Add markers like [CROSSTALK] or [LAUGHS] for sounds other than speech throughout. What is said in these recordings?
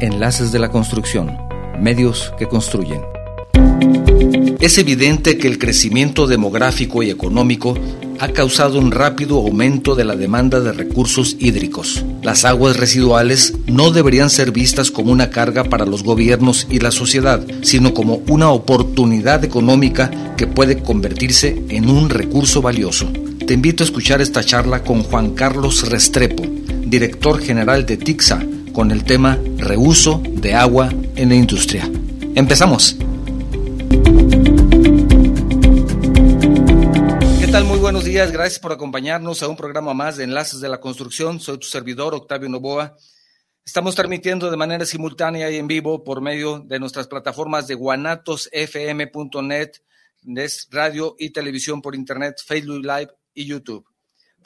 Enlaces de la Construcción, medios que construyen. Es evidente que el crecimiento demográfico y económico ha causado un rápido aumento de la demanda de recursos hídricos. Las aguas residuales no deberían ser vistas como una carga para los gobiernos y la sociedad, sino como una oportunidad económica que puede convertirse en un recurso valioso. Te invito a escuchar esta charla con Juan Carlos Restrepo, director general de TICSA, con el tema reuso de agua en la industria. Empezamos. ¿Qué tal? Muy buenos días. Gracias por acompañarnos a un programa más de Enlaces de la Construcción. Soy tu servidor, Octavio Novoa. Estamos transmitiendo de manera simultánea y en vivo por medio de nuestras plataformas de guanatosfm.net, radio y televisión por internet, Facebook Live y YouTube.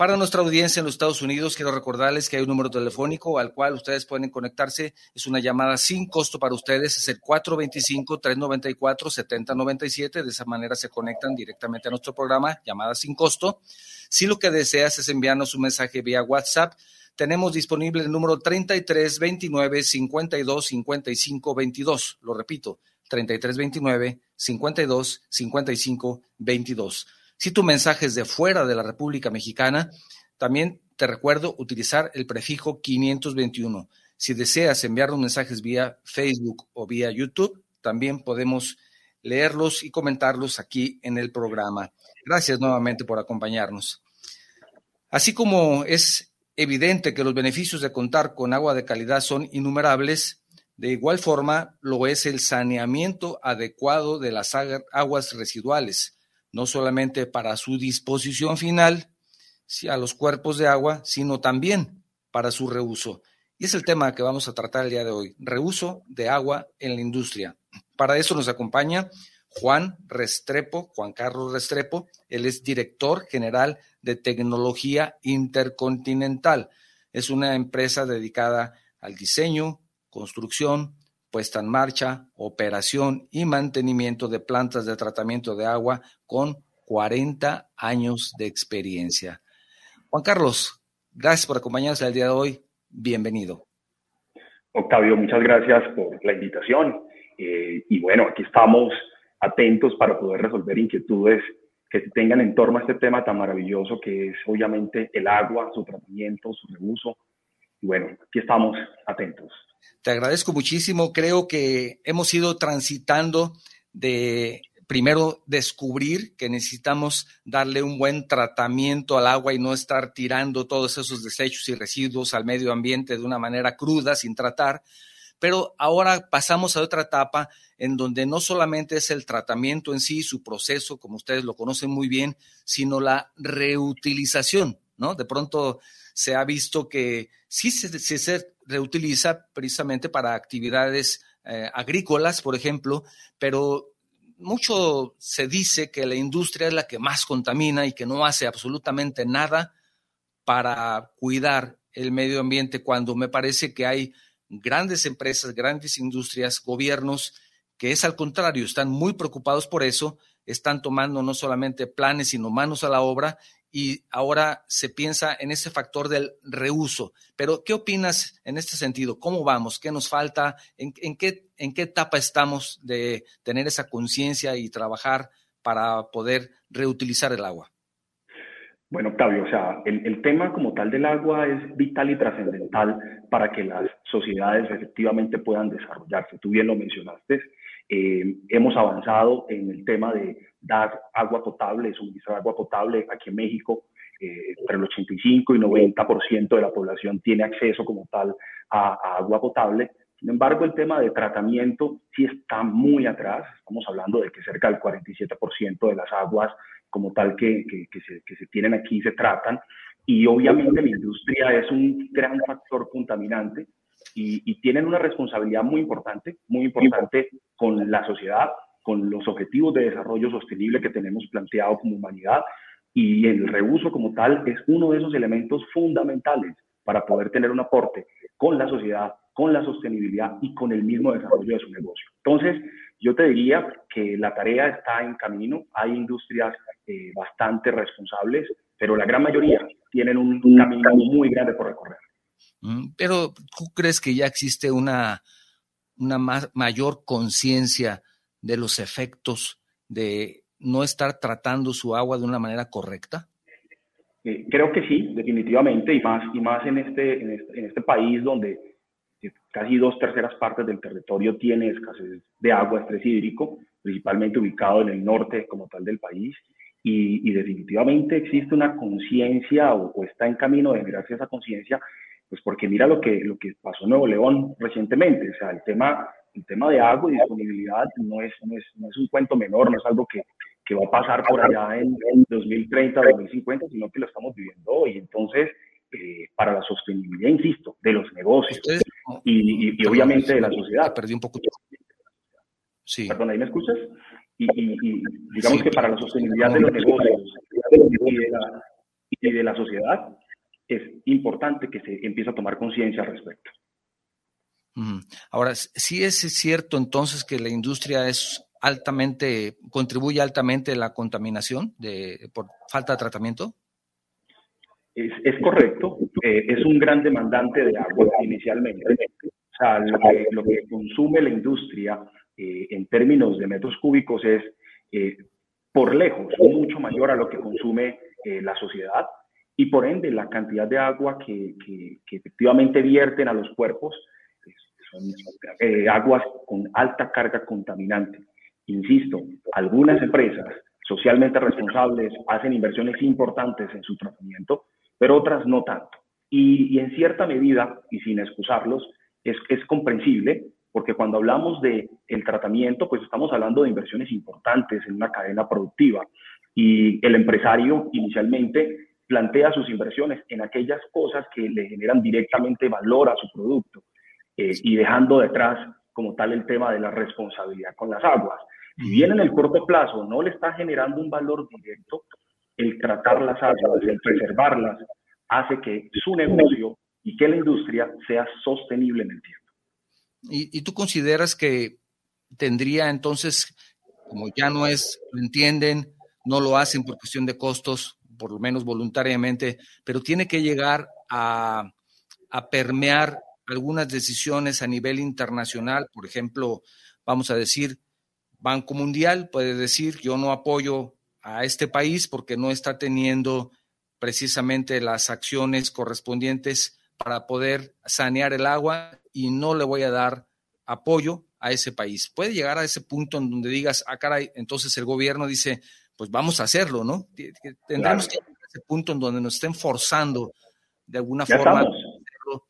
Para nuestra audiencia en los Estados Unidos, quiero recordarles que hay un número telefónico al cual ustedes pueden conectarse. Es una llamada sin costo para ustedes. Es el 425-394-7097. De esa manera se conectan directamente a nuestro programa, llamada sin costo. Si lo que deseas es enviarnos un mensaje vía WhatsApp, tenemos disponible el número 3329 52 55 22. Lo repito, 3329 52 55 22. Si tu mensaje es de fuera de la República Mexicana, también te recuerdo utilizar el prefijo 521. Si deseas enviarnos mensajes vía Facebook o vía YouTube, también podemos leerlos y comentarlos aquí en el programa. Gracias nuevamente por acompañarnos. Así como es evidente que los beneficios de contar con agua de calidad son innumerables, de igual forma lo es el saneamiento adecuado de las aguas residuales no solamente para su disposición final a los cuerpos de agua, sino también para su reuso. Y es el tema que vamos a tratar el día de hoy, reuso de agua en la industria. Para eso nos acompaña Juan Restrepo, Juan Carlos Restrepo, él es director general de tecnología intercontinental. Es una empresa dedicada al diseño, construcción, puesta en marcha, operación y mantenimiento de plantas de tratamiento de agua con 40 años de experiencia. Juan Carlos, gracias por acompañarnos el día de hoy. Bienvenido. Octavio, muchas gracias por la invitación. Eh, y bueno, aquí estamos atentos para poder resolver inquietudes que se tengan en torno a este tema tan maravilloso que es obviamente el agua, su tratamiento, su reuso. Y bueno, aquí estamos atentos. Te agradezco muchísimo. Creo que hemos ido transitando de primero descubrir que necesitamos darle un buen tratamiento al agua y no estar tirando todos esos desechos y residuos al medio ambiente de una manera cruda, sin tratar. Pero ahora pasamos a otra etapa en donde no solamente es el tratamiento en sí, su proceso, como ustedes lo conocen muy bien, sino la reutilización, De pronto se ha visto que sí se, se reutiliza precisamente para actividades eh, agrícolas, por ejemplo, pero mucho se dice que la industria es la que más contamina y que no hace absolutamente nada para cuidar el medio ambiente cuando me parece que hay grandes empresas, grandes industrias, gobiernos que es al contrario, están muy preocupados por eso, están tomando no solamente planes, sino manos a la obra y ahora se piensa en ese factor del reuso. Pero, ¿qué opinas en este sentido? ¿Cómo vamos? ¿Qué nos falta? ¿En, qué, etapa estamos de tener esa conciencia y trabajar para poder reutilizar el agua? Bueno, Octavio, o sea, el, el, tema como tal del agua es vital y trascendental para que las sociedades efectivamente puedan desarrollarse. Tú bien lo mencionaste, eh, hemos avanzado en el tema de dar agua potable, suministrar agua potable aquí en México. Eh, entre el 85 y 90% de la población tiene acceso como tal a, agua potable. Sin embargo, el tema de tratamiento sí está muy atrás. Estamos hablando de que cerca del 47% de las aguas como tal que, que, se, que se tienen aquí se tratan. Y obviamente la industria es un gran factor contaminante y, tienen una responsabilidad muy importante, muy importante con la sociedad, con los objetivos de desarrollo sostenible que tenemos planteado como humanidad y el reuso como tal es uno de esos elementos fundamentales para poder tener un aporte con la sociedad, con la sostenibilidad y con el mismo desarrollo de su negocio. Entonces, yo te diría que la tarea está en camino, hay industrias eh, bastante responsables, pero la gran mayoría tienen un camino muy grande por recorrer. Pero ¿tú crees que ya existe una una mayor conciencia de los efectos de no estar tratando su agua de una manera correcta? Eh, creo que sí, definitivamente, y más, y más en, este, en, este, en país donde casi dos terceras partes del territorio tiene escasez de agua, estrés hídrico, principalmente ubicado en el norte como tal del país, y, y definitivamente existe una conciencia o, o, está en camino de generarse esa conciencia, pues porque mira lo que, lo que pasó en Nuevo León recientemente, o sea, el tema, el tema de agua y disponibilidad no es, no es, no es un cuento menor, no es algo que, que va a pasar por allá en, en 2030, 2050, sino que lo estamos viviendo hoy. Entonces, eh, para la sostenibilidad, insisto, de los negocios y, y, y, obviamente de la sociedad. Perdí un poco. Sí. Perdón, ¿ahí me escuchas? Y, y digamos sí, que para la sostenibilidad de los negocios y de, la, y de la sociedad es importante que se empiece a tomar conciencia al respecto. Ahora, sí es cierto entonces que la industria es altamente, contribuye altamente a la contaminación de, por falta de tratamiento? Es, es correcto, eh, es un gran demandante de agua inicialmente. O sea, lo que, lo que consume la industria eh, en términos de metros cúbicos es eh, por lejos mucho mayor a lo que consume la sociedad y por ende la cantidad de agua que, que, que efectivamente vierten a los cuerpos son aguas con alta carga contaminante. Insisto, algunas empresas socialmente responsables hacen inversiones importantes en su tratamiento, pero otras no tanto. Y, y en cierta medida, y sin excusarlos, es, es comprensible porque cuando hablamos de el tratamiento, pues estamos hablando de inversiones importantes en una cadena productiva y el empresario inicialmente plantea sus inversiones en aquellas cosas que le generan directamente valor a su producto eh, y dejando detrás como tal el tema de la responsabilidad con las aguas. Si bien en el corto plazo no le está generando un valor directo, el tratar las aguas, el preservarlas, hace que su negocio y que la industria sea sostenible en el tiempo. ¿Y, ¿Y, tú consideras que tendría entonces, como ya no es, lo entienden, no lo hacen por cuestión de costos, por lo menos voluntariamente, pero tiene que llegar a, permear algunas decisiones a nivel internacional, por ejemplo, vamos a decir, Banco Mundial puede decir, yo no apoyo a este país porque no está teniendo precisamente las acciones correspondientes para poder sanear el agua y no le voy a dar apoyo a ese país. Puede llegar a ese punto en donde digas, ah, caray, entonces el gobierno dice, pues vamos a hacerlo, ¿no? Tendremos claro. que llegar a ese punto en donde nos estén forzando de alguna ya forma. Estamos.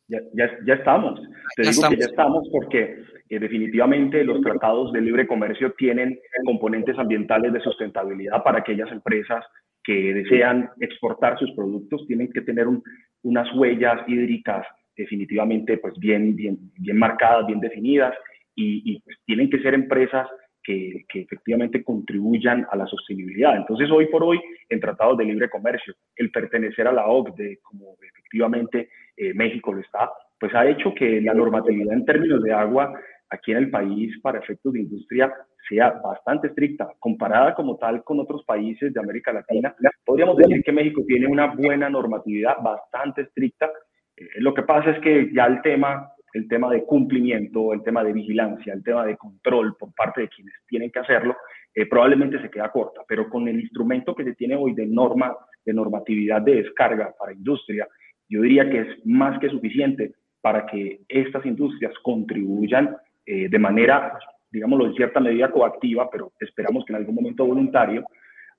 Ya, ya, ya, estamos. Te Ya digo estamos. que ya estamos porque eh, definitivamente los tratados de libre comercio tienen componentes ambientales de sustentabilidad para aquellas empresas que desean exportar sus productos, tienen que tener un, unas huellas hídricas definitivamente pues bien, bien, bien marcadas, bien definidas y, y pues tienen que ser empresas que, que, efectivamente contribuyan a la sostenibilidad. Entonces, hoy por hoy, en tratados de libre comercio, el pertenecer a la OCDE, como efectivamente eh, México lo está, pues ha hecho que la normatividad en términos de agua aquí en el país para efectos de industria sea bastante estricta, comparada como tal con otros países de América Latina. Podríamos decir que México tiene una buena normatividad bastante estricta. Eh, lo que pasa es que ya el tema, el tema de cumplimiento, el tema de vigilancia, el tema de control por parte de quienes tienen que hacerlo, eh, probablemente se queda corta, pero con el instrumento que se tiene hoy de norma, de normatividad de descarga para industria, yo diría que es más que suficiente para que estas industrias contribuyan eh, de manera, digámoslo, en cierta medida coactiva, pero esperamos que en algún momento voluntario,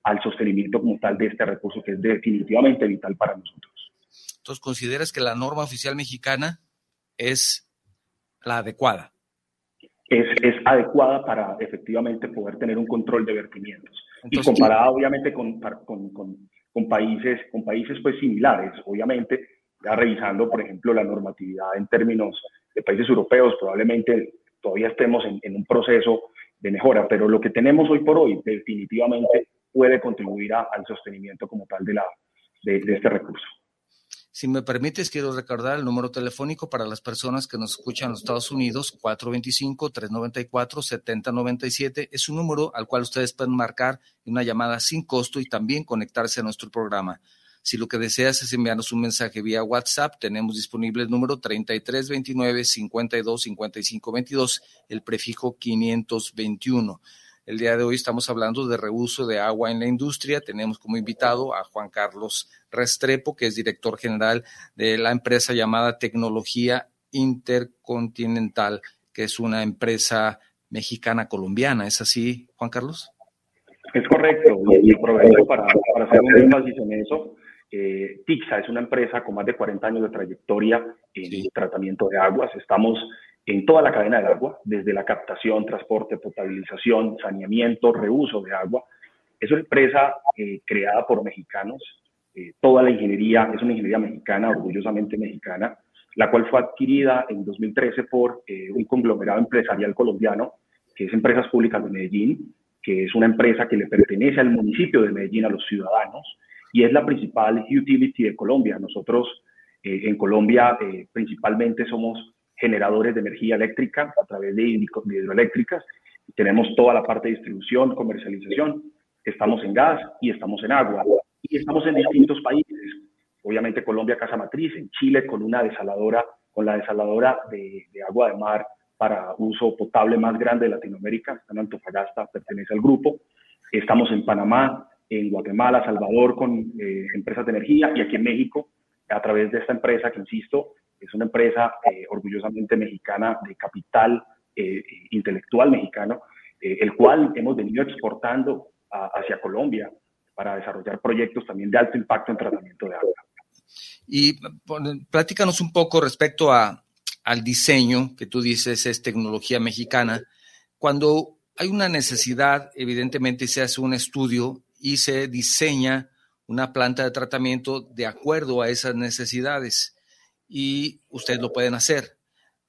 al sostenimiento como tal de este recurso que es definitivamente vital para nosotros. Entonces, ¿consideras que la norma oficial mexicana es la adecuada? Es, es adecuada para efectivamente poder tener un control de vertimientos. Entonces, y comparada obviamente con, con, con, con, países, con países pues similares, obviamente, ya revisando, por ejemplo, la normatividad en términos de países europeos, probablemente todavía estemos en, en, un proceso de mejora, pero lo que tenemos hoy por hoy definitivamente puede contribuir a, al sostenimiento como tal de, la, de, de este recurso. Si me permites, quiero recordar el número telefónico para las personas que nos escuchan en los Estados Unidos, 425-394-7097. Es un número al cual ustedes pueden marcar una llamada sin costo y también conectarse a nuestro programa. Si lo que deseas es enviarnos un mensaje vía WhatsApp, tenemos disponible el número 3329 52 55 22, el prefijo 521. El día de hoy estamos hablando de reuso de agua en la industria. Tenemos como invitado a Juan Carlos Restrepo, que es director general de la empresa llamada Tecnología Intercontinental, que es una empresa mexicana colombiana. ¿Es así, Juan Carlos? Es correcto, y aprovecho para, para hacer un énfasis en eso. Eh, TIXA es una empresa con más de 40 años de trayectoria en tratamiento de aguas. Estamos en toda la cadena del agua, desde la captación, transporte, potabilización, saneamiento, reuso de agua. Es una empresa eh, creada por mexicanos. Eh, toda la ingeniería es una ingeniería mexicana, orgullosamente mexicana, la cual fue adquirida en 2013 por un conglomerado empresarial colombiano, que es Empresas Públicas de Medellín, que es una empresa que le pertenece al municipio de Medellín, a los ciudadanos, y es la principal utility de Colombia. Nosotros eh, en Colombia eh, principalmente somos generadores de energía eléctrica a través de, hidroeléctricas. Tenemos toda la parte de distribución, comercialización. Estamos en gas y estamos en agua. Y estamos en distintos países. Obviamente Colombia, casa matriz, en Chile con una desaladora, con la desaladora de, agua de mar para uso potable más grande de Latinoamérica, en Antofagasta, pertenece al grupo. Estamos en Panamá, en Guatemala, Salvador con eh, empresas de energía y aquí en México a través de esta empresa que, insisto, es una empresa eh, orgullosamente mexicana de capital eh, intelectual mexicano, el cual hemos venido exportando hacia Colombia para desarrollar proyectos también de alto impacto en tratamiento de agua. Y platícanos un poco respecto a, al diseño, que tú dices es tecnología mexicana, cuando hay una necesidad, evidentemente se hace un estudio y se diseña una planta de tratamiento de acuerdo a esas necesidades y ustedes lo pueden hacer.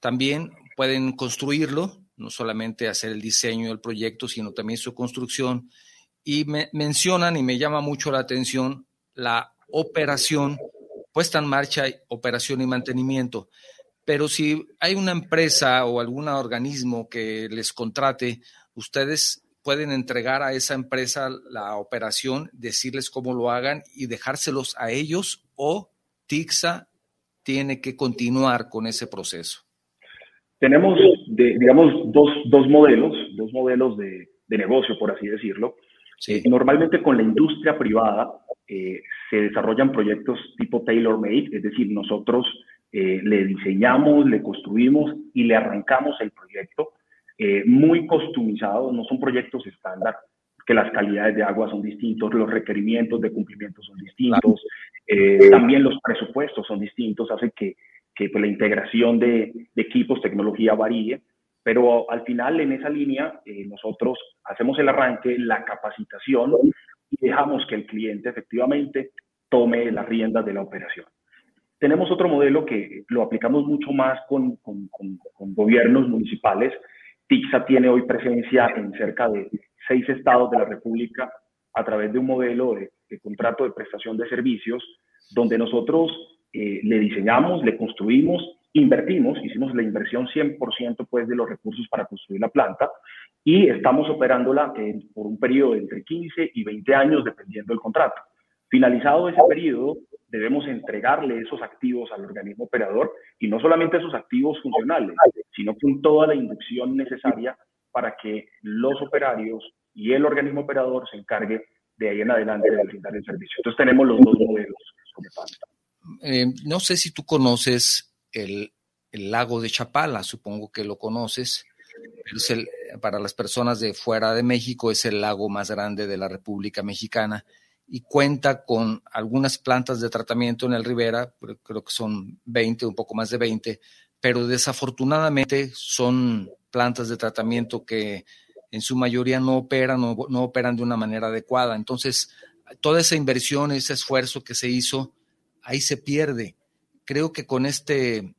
También pueden construirlo, no solamente hacer el diseño del proyecto, sino también su construcción. Y me mencionan y me llama mucho la atención la operación, puesta en marcha, operación y mantenimiento. Pero si hay una empresa o algún organismo que les contrate, ustedes pueden entregar a esa empresa la operación, decirles cómo lo hagan y dejárselos a ellos o TIXA tiene que continuar con ese proceso. Tenemos, digamos, dos, dos, modelos, dos modelos de, de, negocio, por así decirlo. Sí. Normalmente con la industria privada eh, se desarrollan proyectos tipo tailor-made, es decir, nosotros eh, le diseñamos, le construimos y le arrancamos el proyecto eh, muy customizado, no son proyectos estándar, que las calidades de agua son distintos, los requerimientos de cumplimiento son distintos, eh, también los presupuestos son distintos, hace que, que pues, la integración de, de, equipos, tecnología varíe, pero al final en esa línea nosotros hacemos el arranque, la capacitación y dejamos que el cliente efectivamente tome las riendas de la operación. Tenemos otro modelo que lo aplicamos mucho más con, con, con, gobiernos municipales. TIXA tiene hoy presencia en cerca de seis estados de la República a través de un modelo de, contrato de prestación de servicios, donde nosotros eh, le diseñamos, le construimos, invertimos, hicimos la inversión 100% pues, de los recursos para construir la planta y estamos operándola por un periodo de entre 15 y 20 años, dependiendo del contrato. Finalizado ese periodo, debemos entregarle esos activos al organismo operador y no solamente esos activos funcionales, sino con toda la inducción necesaria para que los operarios y el organismo operador se encargue de ahí en adelante de brindar el servicio. Entonces tenemos los dos modelos eh, no sé si tú conoces el, el, lago de Chapala, supongo que lo conoces. Es el, para las personas de fuera de México es el lago más grande de la República Mexicana y cuenta con algunas plantas de tratamiento en el Rivera, creo que son 20, un poco más de 20, pero desafortunadamente son plantas de tratamiento que en su mayoría no operan o no operan de una manera adecuada. Entonces, toda esa inversión, ese esfuerzo que se hizo, ahí se pierde. Creo que con este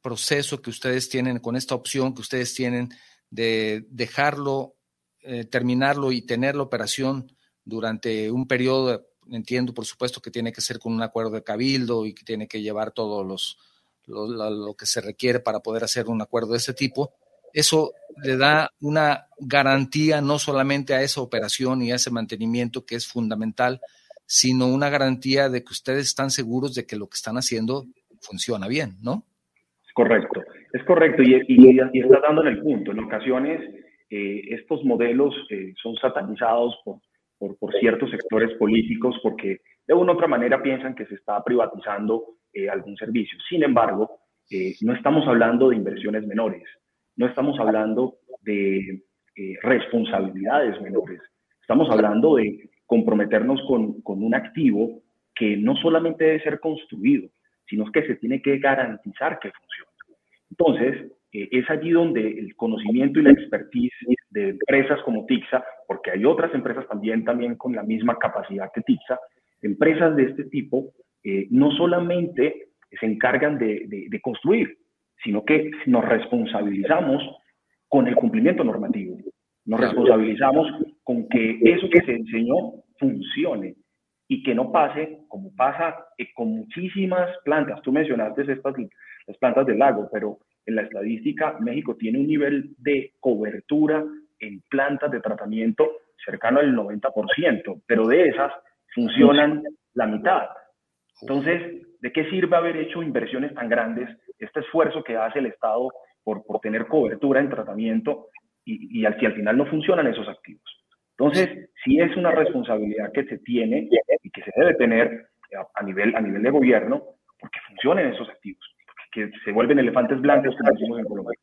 proceso que ustedes tienen, con esta opción que ustedes tienen de dejarlo, eh, terminarlo y tener la operación durante un periodo, entiendo por supuesto que tiene que ser con un acuerdo de cabildo y que tiene que llevar todo los, lo, que se requiere para poder hacer un acuerdo de ese tipo, eso le da una garantía no solamente a esa operación y a ese mantenimiento que es fundamental, sino una garantía de que ustedes están seguros de que lo que están haciendo funciona bien, ¿no? Correcto, es correcto y, y, está dando en el punto. En ocasiones eh, estos modelos eh, son satanizados por, por, ciertos sectores políticos porque de una u otra manera piensan que se está privatizando eh, algún servicio. Sin embargo, no estamos hablando de inversiones menores, no estamos hablando de responsabilidades menores, estamos hablando de comprometernos con, con un activo que no solamente debe ser construido, sino que se tiene que garantizar que funcione. Entonces, eh, es allí donde el conocimiento y la expertise de empresas como TIXA, porque hay otras empresas también, también con la misma capacidad que TIXA, empresas de este tipo, eh, no solamente se encargan de, de, construir, sino que nos responsabilizamos con el cumplimiento normativo. Nos responsabilizamos con que eso que se enseñó funcione y que no pase como pasa eh, con muchísimas plantas. Tú mencionaste estas las plantas del lago, pero en la estadística México tiene un nivel de cobertura en plantas de tratamiento cercano al 90%, pero de esas funcionan la mitad. Entonces, ¿de qué sirve haber hecho inversiones tan grandes, este esfuerzo que hace el Estado por, por tener cobertura en tratamiento y, y al, si al final no funcionan esos activos? Entonces, sí es una responsabilidad que se tiene y que se debe tener a nivel, a nivel de gobierno porque funcionen esos activos que se vuelven elefantes blancos, como decimos en Colombia.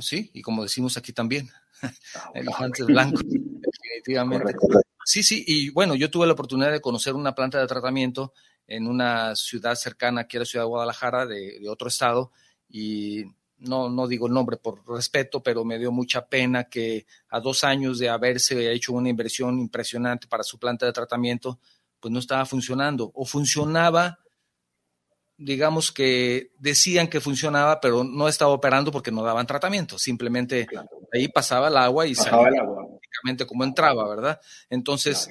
Sí, y como decimos aquí también, ah, [LAUGHS] elefantes blancos, [LAUGHS] definitivamente. Sí, sí, y bueno, yo tuve la oportunidad de conocer una planta de tratamiento en una ciudad cercana aquí a la ciudad de Guadalajara, de, de otro estado, y no, no digo el nombre por respeto, pero me dio mucha pena que a dos años de haberse hecho una inversión impresionante para su planta de tratamiento, pues no estaba funcionando o funcionaba digamos que decían que funcionaba, pero no estaba operando porque no daban tratamiento. Simplemente ahí pasaba el agua y salía prácticamente como entraba, ¿verdad? Entonces,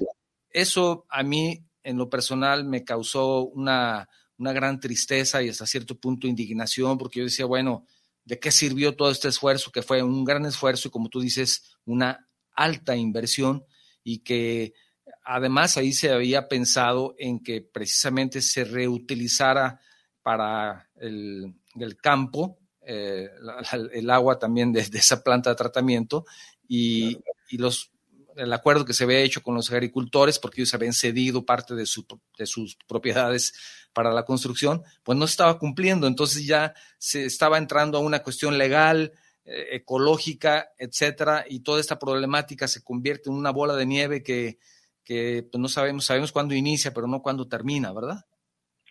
eso a mí, en lo personal, me causó una, una gran tristeza y hasta cierto punto indignación, porque yo decía, bueno, ¿de qué sirvió todo este esfuerzo? Que fue un gran esfuerzo y, como tú dices, una alta inversión y que además ahí se había pensado en que precisamente se reutilizara para el, campo, eh, el agua también de, esa planta de tratamiento y, los, el acuerdo que se había hecho con los agricultores, porque ellos habían cedido parte de, de sus propiedades para la construcción, pues no estaba cumpliendo. Entonces ya se estaba entrando a una cuestión legal, eh, ecológica, etcétera, y toda esta problemática se convierte en una bola de nieve que, que pues no sabemos, sabemos cuándo inicia, pero no cuándo termina, ¿verdad?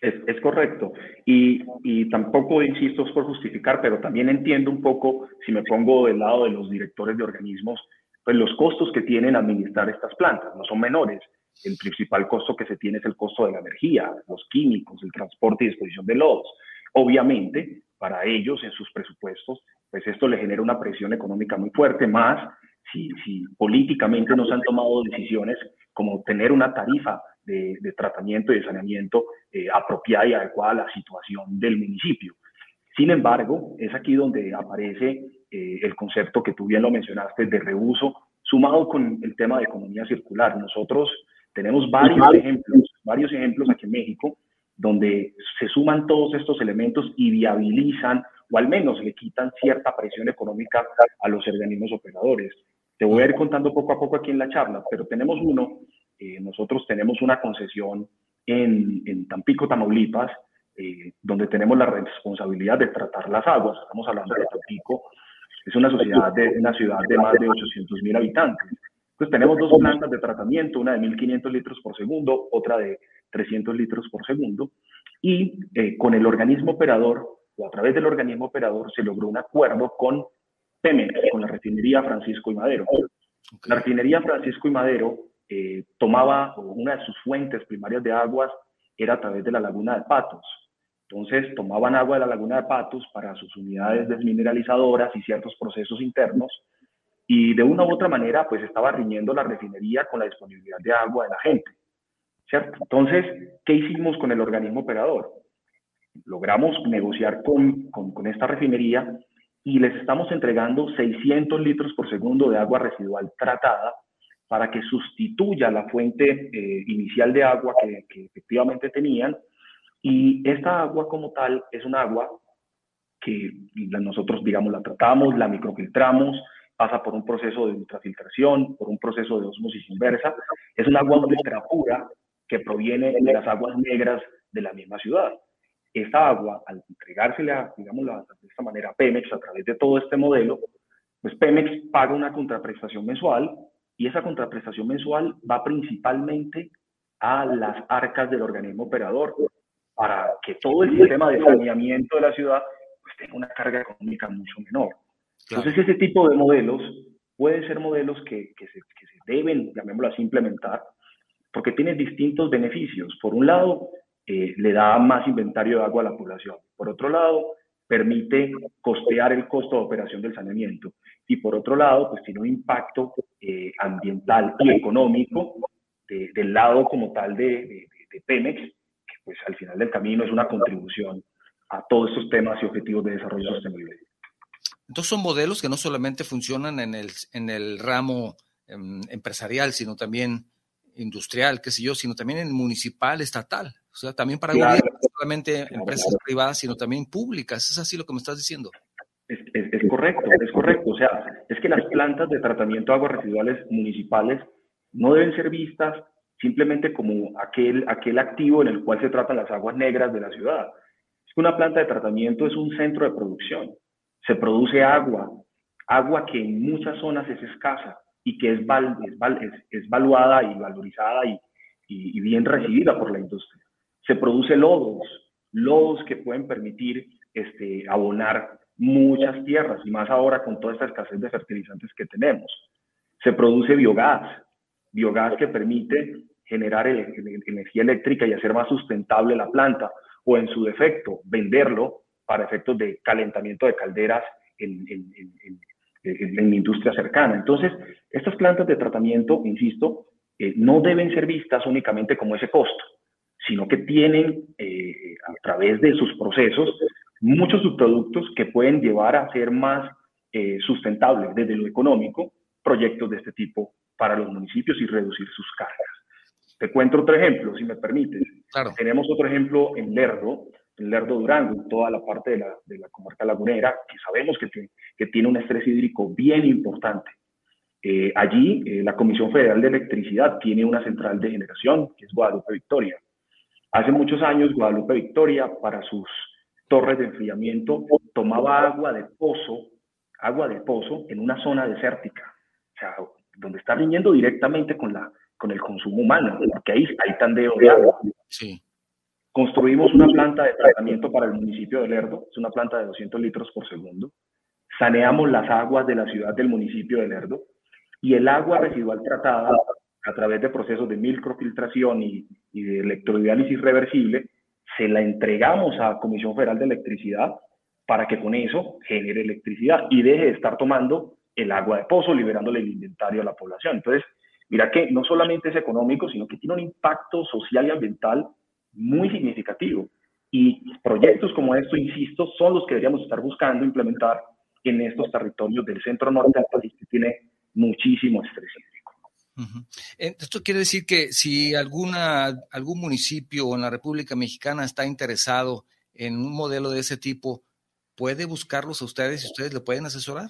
Es, correcto. Y, y, tampoco, insisto, es por justificar, pero también entiendo un poco, si me pongo del lado de los directores de organismos, pues los costos que tienen administrar estas plantas no son menores. El principal costo que se tiene es el costo de la energía, los químicos, el transporte y disposición de lodos. Obviamente, para ellos, en sus presupuestos, pues esto le genera una presión económica muy fuerte, más si, si políticamente no se han tomado decisiones como tener una tarifa de, tratamiento y de saneamiento eh, apropiada y adecuada a la situación del municipio. Sin embargo, es aquí donde aparece eh, el concepto que tú bien lo mencionaste de reuso, sumado con el tema de economía circular. Nosotros tenemos varios ejemplos, varios ejemplos aquí en México, donde se suman todos estos elementos y viabilizan o al menos le quitan cierta presión económica a los organismos operadores. Te voy a ir contando poco a poco aquí en la charla, pero tenemos uno eh, nosotros tenemos una concesión en, en Tampico, Tamaulipas, eh, donde tenemos la responsabilidad de tratar las aguas. Estamos hablando de Tampico, es una, sociedad de, una ciudad de más de 800 mil habitantes. Entonces tenemos dos plantas de tratamiento, una de 1.500 litros por segundo, otra de 300 litros por segundo, y eh, con el organismo operador, o a través del organismo operador, se logró un acuerdo con Pemex, con la refinería Francisco y Madero. La refinería Francisco y Madero eh, tomaba una de sus fuentes primarias de aguas era a través de la laguna de Patos. Entonces tomaban agua de la laguna de Patos para sus unidades desmineralizadoras y ciertos procesos internos y de una u otra manera pues estaba riñendo la refinería con la disponibilidad de agua de la gente. ¿cierto? Entonces, ¿qué hicimos con el organismo operador? Logramos negociar con, con esta refinería y les estamos entregando 600 litros por segundo de agua residual tratada para que sustituya la fuente eh, inicial de agua que, que, efectivamente tenían. Y esta agua como tal es un agua que nosotros, digamos, la tratamos, la microfiltramos, pasa por un proceso de ultrafiltración, por un proceso de osmosis inversa. Es un agua ultra pura que proviene de las aguas negras de la misma ciudad. Esta agua, al entregársela, digamos, de esta manera a Pemex a través de todo este modelo, pues Pemex paga una contraprestación mensual y esa contraprestación mensual va principalmente a las arcas del organismo operador para que todo el sistema de saneamiento de la ciudad pues, tenga una carga económica mucho menor. Entonces ese tipo de modelos pueden ser modelos que, que, se, que se deben, llamémoslo así, implementar porque tienen distintos beneficios. Por un lado, eh, le da más inventario de agua a la población. Por otro lado, permite costear el costo de operación del saneamiento. Y por otro lado, pues tiene un impacto eh, ambiental y económico del lado como tal de, de, Pemex, que pues al final del camino es una contribución a todos estos temas y objetivos de desarrollo sostenible. Entonces son modelos que no solamente funcionan en el, en el ramo em, empresarial, sino también industrial, qué sé yo, sino también en municipal, estatal. O sea, también para no solamente empresas privadas, sino también públicas. ¿Es así lo que me estás diciendo? Es, es, correcto, es correcto. O sea, es que las plantas de tratamiento de aguas residuales municipales no deben ser vistas simplemente como aquel, aquel activo en el cual se tratan las aguas negras de la ciudad. Es que una planta de tratamiento es un centro de producción. Se produce agua, agua que en muchas zonas es escasa y que es, val, es, es, valuada y valorizada y, y, bien recibida por la industria. Se produce lodos, lodos que pueden permitir este, abonar muchas tierras y más ahora con toda esta escasez de fertilizantes que tenemos. Se produce biogás, biogás que permite generar energía eléctrica y hacer más sustentable la planta o en su defecto venderlo para efectos de calentamiento de calderas en, en, la industria cercana. Entonces, estas plantas de tratamiento, insisto, eh, no deben ser vistas únicamente como ese costo, sino que tienen eh, a través de sus procesos muchos subproductos que pueden llevar a ser más eh, sustentables desde lo económico proyectos de este tipo para los municipios y reducir sus cargas. Te cuento otro ejemplo, si me permites. Claro. Tenemos otro ejemplo en Lerdo, en Lerdo Durango, en toda la parte de la, de la comarca lagunera, que sabemos que, que tiene un estrés hídrico bien importante. Eh, allí, eh, la Comisión Federal de Electricidad tiene una central de generación, que es Guadalupe Victoria. Hace muchos años, Guadalupe Victoria, para sus torres de enfriamiento, tomaba agua de pozo, agua de pozo en una zona desértica, o sea, donde está riñendo directamente con, la, con el consumo humano, porque ahí hay tandeo de agua. Sí. Construimos una planta de tratamiento para el municipio de Lerdo, es una planta de 200 litros por segundo. Saneamos las aguas de la ciudad del municipio de Lerdo y el agua residual tratada a través de procesos de microfiltración y, de electrodiálisis reversible, se la entregamos a Comisión Federal de Electricidad para que con eso genere electricidad y deje de estar tomando el agua de pozo, liberándole el inventario a la población. Entonces, mira que no solamente es económico, sino que tiene un impacto social y ambiental muy significativo. Y proyectos como esto, insisto, son los que deberíamos estar buscando implementar en estos territorios del centro norte que tiene muchísimo estrés Esto quiere decir que si alguna, algún municipio en la República Mexicana está interesado en un modelo de ese tipo, ¿puede buscarlos a ustedes y ustedes le pueden asesorar?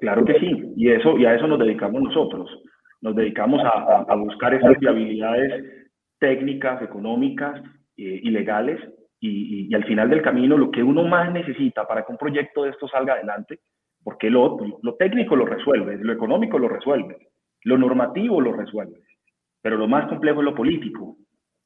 Claro que sí, y, eso, y a eso nos dedicamos nosotros. Nos dedicamos a, a, buscar esas viabilidades técnicas, económicas eh, y legales, y, y, al final del camino lo que uno más necesita para que un proyecto de esto salga adelante porque lo, lo técnico lo resuelve, lo económico lo resuelve, lo normativo lo resuelve, pero lo más complejo es lo político.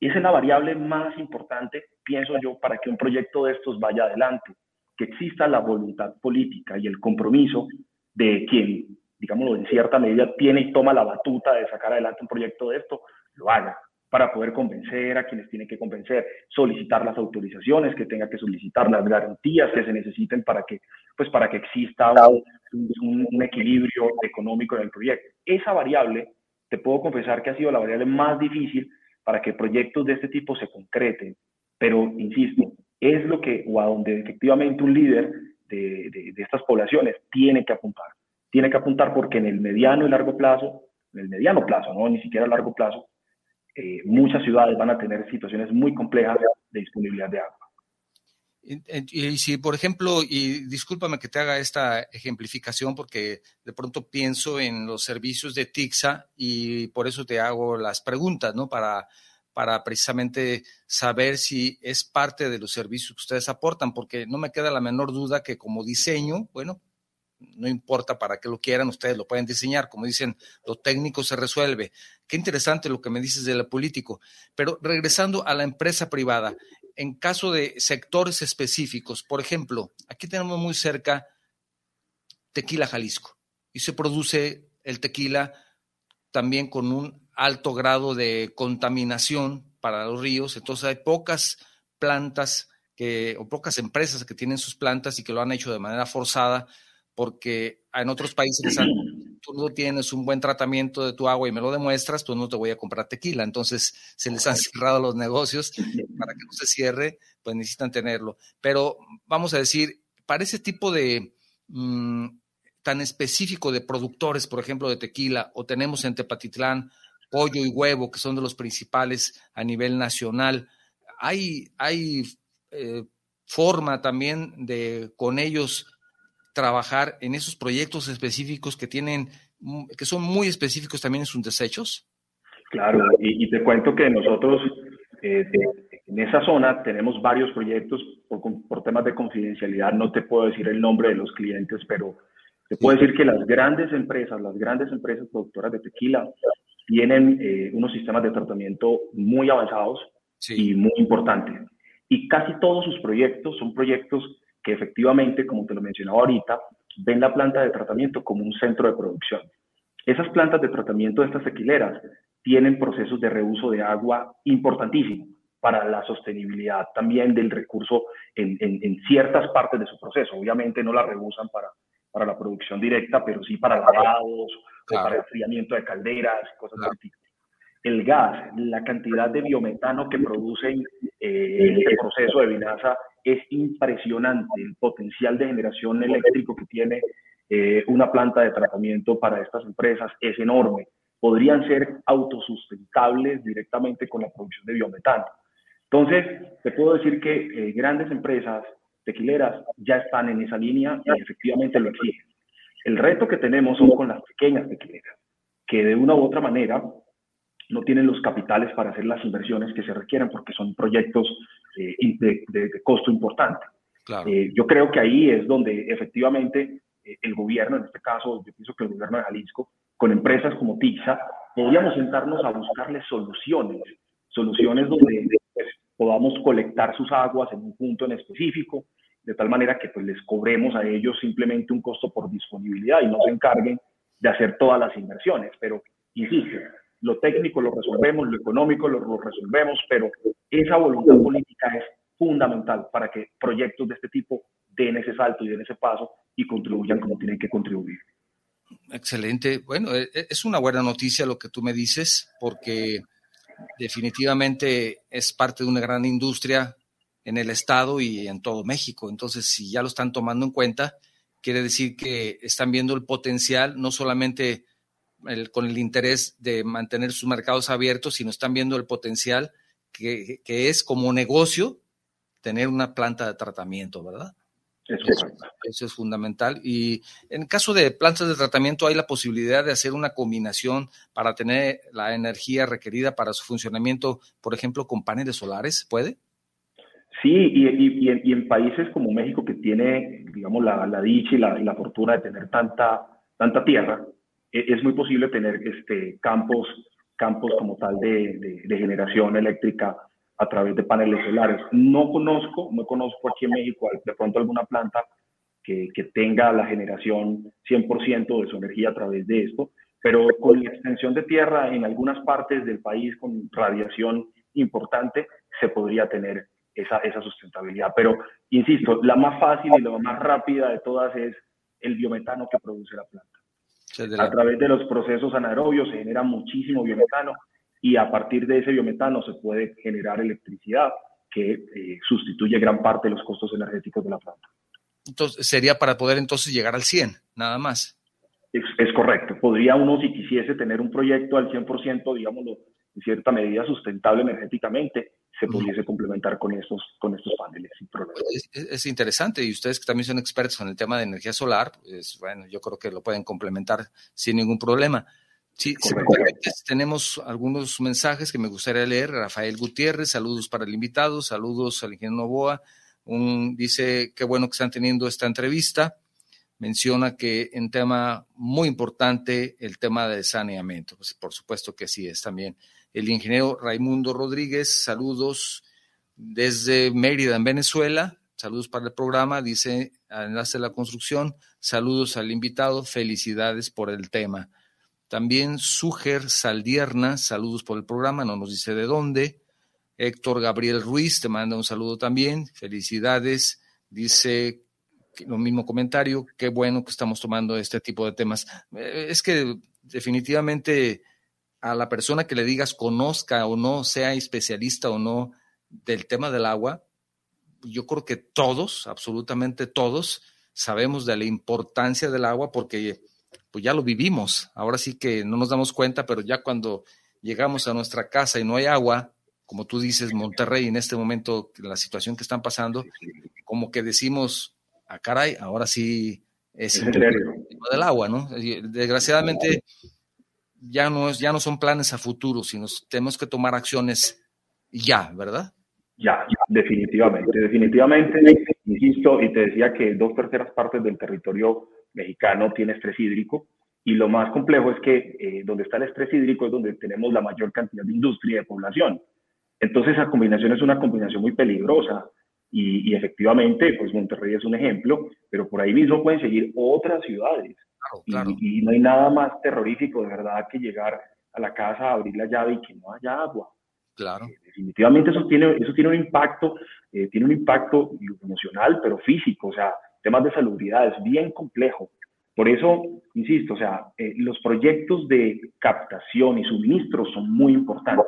Y esa es la variable más importante, pienso yo, para que un proyecto de estos vaya adelante, que exista la voluntad política y el compromiso de quien, digámoslo, en cierta medida tiene y toma la batuta de sacar adelante un proyecto de esto, lo haga para poder convencer a quienes tienen que convencer, solicitar las autorizaciones que tenga que solicitar, las garantías que se necesiten para que, pues para que exista un, un, equilibrio económico en el proyecto. Esa variable, te puedo confesar que ha sido la variable más difícil para que proyectos de este tipo se concreten, pero insisto, es lo que, o a donde efectivamente un líder de, de, de estas poblaciones tiene que apuntar. Tiene que apuntar porque en el mediano y largo plazo en el mediano plazo, no ni siquiera a largo plazo, eh, muchas ciudades van a tener situaciones muy complejas de disponibilidad de agua. Y, si, por ejemplo, y discúlpame que te haga esta ejemplificación porque de pronto pienso en los servicios de TIXA y por eso te hago las preguntas, ¿no? Para, para precisamente saber si es parte de los servicios que ustedes aportan, porque no me queda la menor duda que como diseño, bueno, no importa para qué lo quieran, ustedes lo pueden diseñar, como dicen, lo técnico se resuelve. Qué interesante lo que me dices de lo político. Pero regresando a la empresa privada, en caso de sectores específicos, por ejemplo, aquí tenemos muy cerca Tequila Jalisco y se produce el tequila también con un alto grado de contaminación para los ríos, entonces hay pocas plantas que, o pocas empresas que tienen sus plantas y que lo han hecho de manera forzada porque en otros países tú no tienes un buen tratamiento de tu agua y me lo demuestras, pues no te voy a comprar tequila. Entonces se les han cerrado los negocios para que no se cierre, pues necesitan tenerlo. Pero vamos a decir, para ese tipo de mm, tan específico de productores, por ejemplo, de tequila, o tenemos en Tepatitlán pollo y huevo, que son de los principales a nivel nacional, hay, hay eh, forma también de con ellos trabajar en esos proyectos específicos que tienen, mm, que son muy específicos también en sus desechos? Claro, y, te cuento que nosotros eh, en esa zona tenemos varios proyectos por, por, temas de confidencialidad. No te puedo decir el nombre de los clientes, pero te puedo decir que las grandes empresas, las grandes empresas productoras de tequila tienen eh, unos sistemas de tratamiento muy avanzados y muy importantes. Y casi todos sus proyectos son proyectos que efectivamente, como te lo mencionaba ahorita, ven la planta de tratamiento como un centro de producción. Esas plantas de tratamiento de estas tequileras tienen procesos de reuso de agua importantísimos para la sostenibilidad también del recurso en, ciertas partes de su proceso. Obviamente no la reusan para, para la producción directa, pero sí para lavados, para enfriamiento de calderas, cosas de tipo. El gas, la cantidad de biometano que producen eh, el proceso de vinaza es impresionante el potencial de generación eléctrico que tiene eh, una planta de tratamiento para estas empresas, es enorme. Podrían ser autosustentables directamente con la producción de biometano. Entonces, te puedo decir que eh, grandes empresas tequileras ya están en esa línea y efectivamente lo exigen. El reto que tenemos son con las pequeñas tequileras, que de una u otra manera no tienen los capitales para hacer las inversiones que se requieren porque son proyectos eh, de, costo importante. Eh, yo creo que ahí es donde efectivamente eh, el gobierno, en este caso yo pienso que el gobierno de Jalisco, con empresas como TIXA, podríamos sentarnos a buscarles soluciones, soluciones donde pues, podamos colectar sus aguas en un punto en específico, de tal manera que pues les cobremos a ellos simplemente un costo por disponibilidad y no se encarguen de hacer todas las inversiones. Pero, insisto, lo técnico lo resolvemos, lo económico lo, resolvemos, pero esa voluntad política es fundamental para que proyectos de este tipo den ese salto y den ese paso y contribuyan como tienen que contribuir. Excelente. Bueno, e, e, es una buena noticia lo que tú me dices, porque definitivamente es parte de una gran industria en el Estado y en todo México. Entonces, si ya lo están tomando en cuenta, quiere decir que están viendo el potencial no solamente con el interés de mantener sus mercados abiertos, sino están viendo el potencial que, es como negocio tener una planta de tratamiento, ¿verdad? Eso, eso, es fundamental. Y en caso de plantas de tratamiento, ¿hay la posibilidad de hacer una combinación para tener la energía requerida para su funcionamiento, por ejemplo, con paneles solares? ¿Puede? Sí, y, en, países como México, que tiene, digamos, la, dicha y la, y la, fortuna de tener tanta, tanta tierra, es muy posible tener este, campos, campos como tal de, generación eléctrica a través de paneles solares. No conozco, no conozco aquí en México de pronto alguna planta que, que tenga la generación 100% de su energía a través de esto, pero con la extensión de tierra en algunas partes del país con radiación importante, se podría tener esa, esa sustentabilidad. Pero, insisto, la más fácil y la más rápida de todas es el biometano que produce la planta. A través de los procesos anaerobios se genera muchísimo biometano y a partir de ese biometano se puede generar electricidad que eh, sustituye gran parte de los costos energéticos de la planta. Entonces, sería para poder entonces llegar al 100, nada más. Es, correcto. Podría uno, si quisiese tener un proyecto al 100%, digámoslo, en cierta medida sustentable energéticamente, se pudiese complementar con estos, con estos paneles sin problema. Es, interesante y ustedes que también son expertos en el tema de energía solar, pues bueno, yo creo que lo pueden complementar sin ningún problema. Sí, tenemos algunos mensajes que me gustaría leer. Rafael Gutiérrez, saludos para el invitado, saludos al ingeniero Novoa. Un, dice, qué bueno que están teniendo esta entrevista menciona que en tema muy importante el tema de saneamiento. Pues por supuesto que sí es también. El ingeniero Raimundo Rodríguez, saludos desde Mérida, en Venezuela. Saludos para el programa, dice Enlace de la Construcción. Saludos al invitado, felicidades por el tema. También Suger Saldierna, saludos por el programa, no nos dice de dónde. Héctor Gabriel Ruiz te manda un saludo también, felicidades. Dice lo mismo comentario, qué bueno que estamos tomando este tipo de temas. Eh, es que definitivamente a la persona que le digas conozca o no, sea especialista o no del tema del agua, yo creo que todos, absolutamente todos, sabemos de la importancia del agua porque pues ya lo vivimos. Ahora sí que no nos damos cuenta, pero ya cuando llegamos a nuestra casa y no hay agua, como tú dices, Monterrey en este momento, la situación que están pasando, como que decimos, a ah, caray, ahora sí es el tema del agua, ¿no? Desgraciadamente ya no, es, ya no son planes a futuro, sino tenemos que tomar acciones ya, ¿verdad? Ya, definitivamente, definitivamente, insisto, y te decía que dos terceras partes del territorio mexicano tiene estrés hídrico, y lo más complejo es que eh, donde está el estrés hídrico es donde tenemos la mayor cantidad de industria y de población. Entonces esa combinación es una combinación muy peligrosa y, efectivamente, pues Monterrey es un ejemplo, pero por ahí mismo pueden seguir otras ciudades. Y, no hay nada más terrorífico de verdad que llegar a la casa, abrir la llave y que no haya agua. Claro. Eh, definitivamente eso tiene, eso tiene un impacto, eh, tiene un impacto emocional, pero físico, o sea, temas de salubridad, es bien complejo. Por eso, insisto, o sea, eh, los proyectos de captación y suministro son muy importantes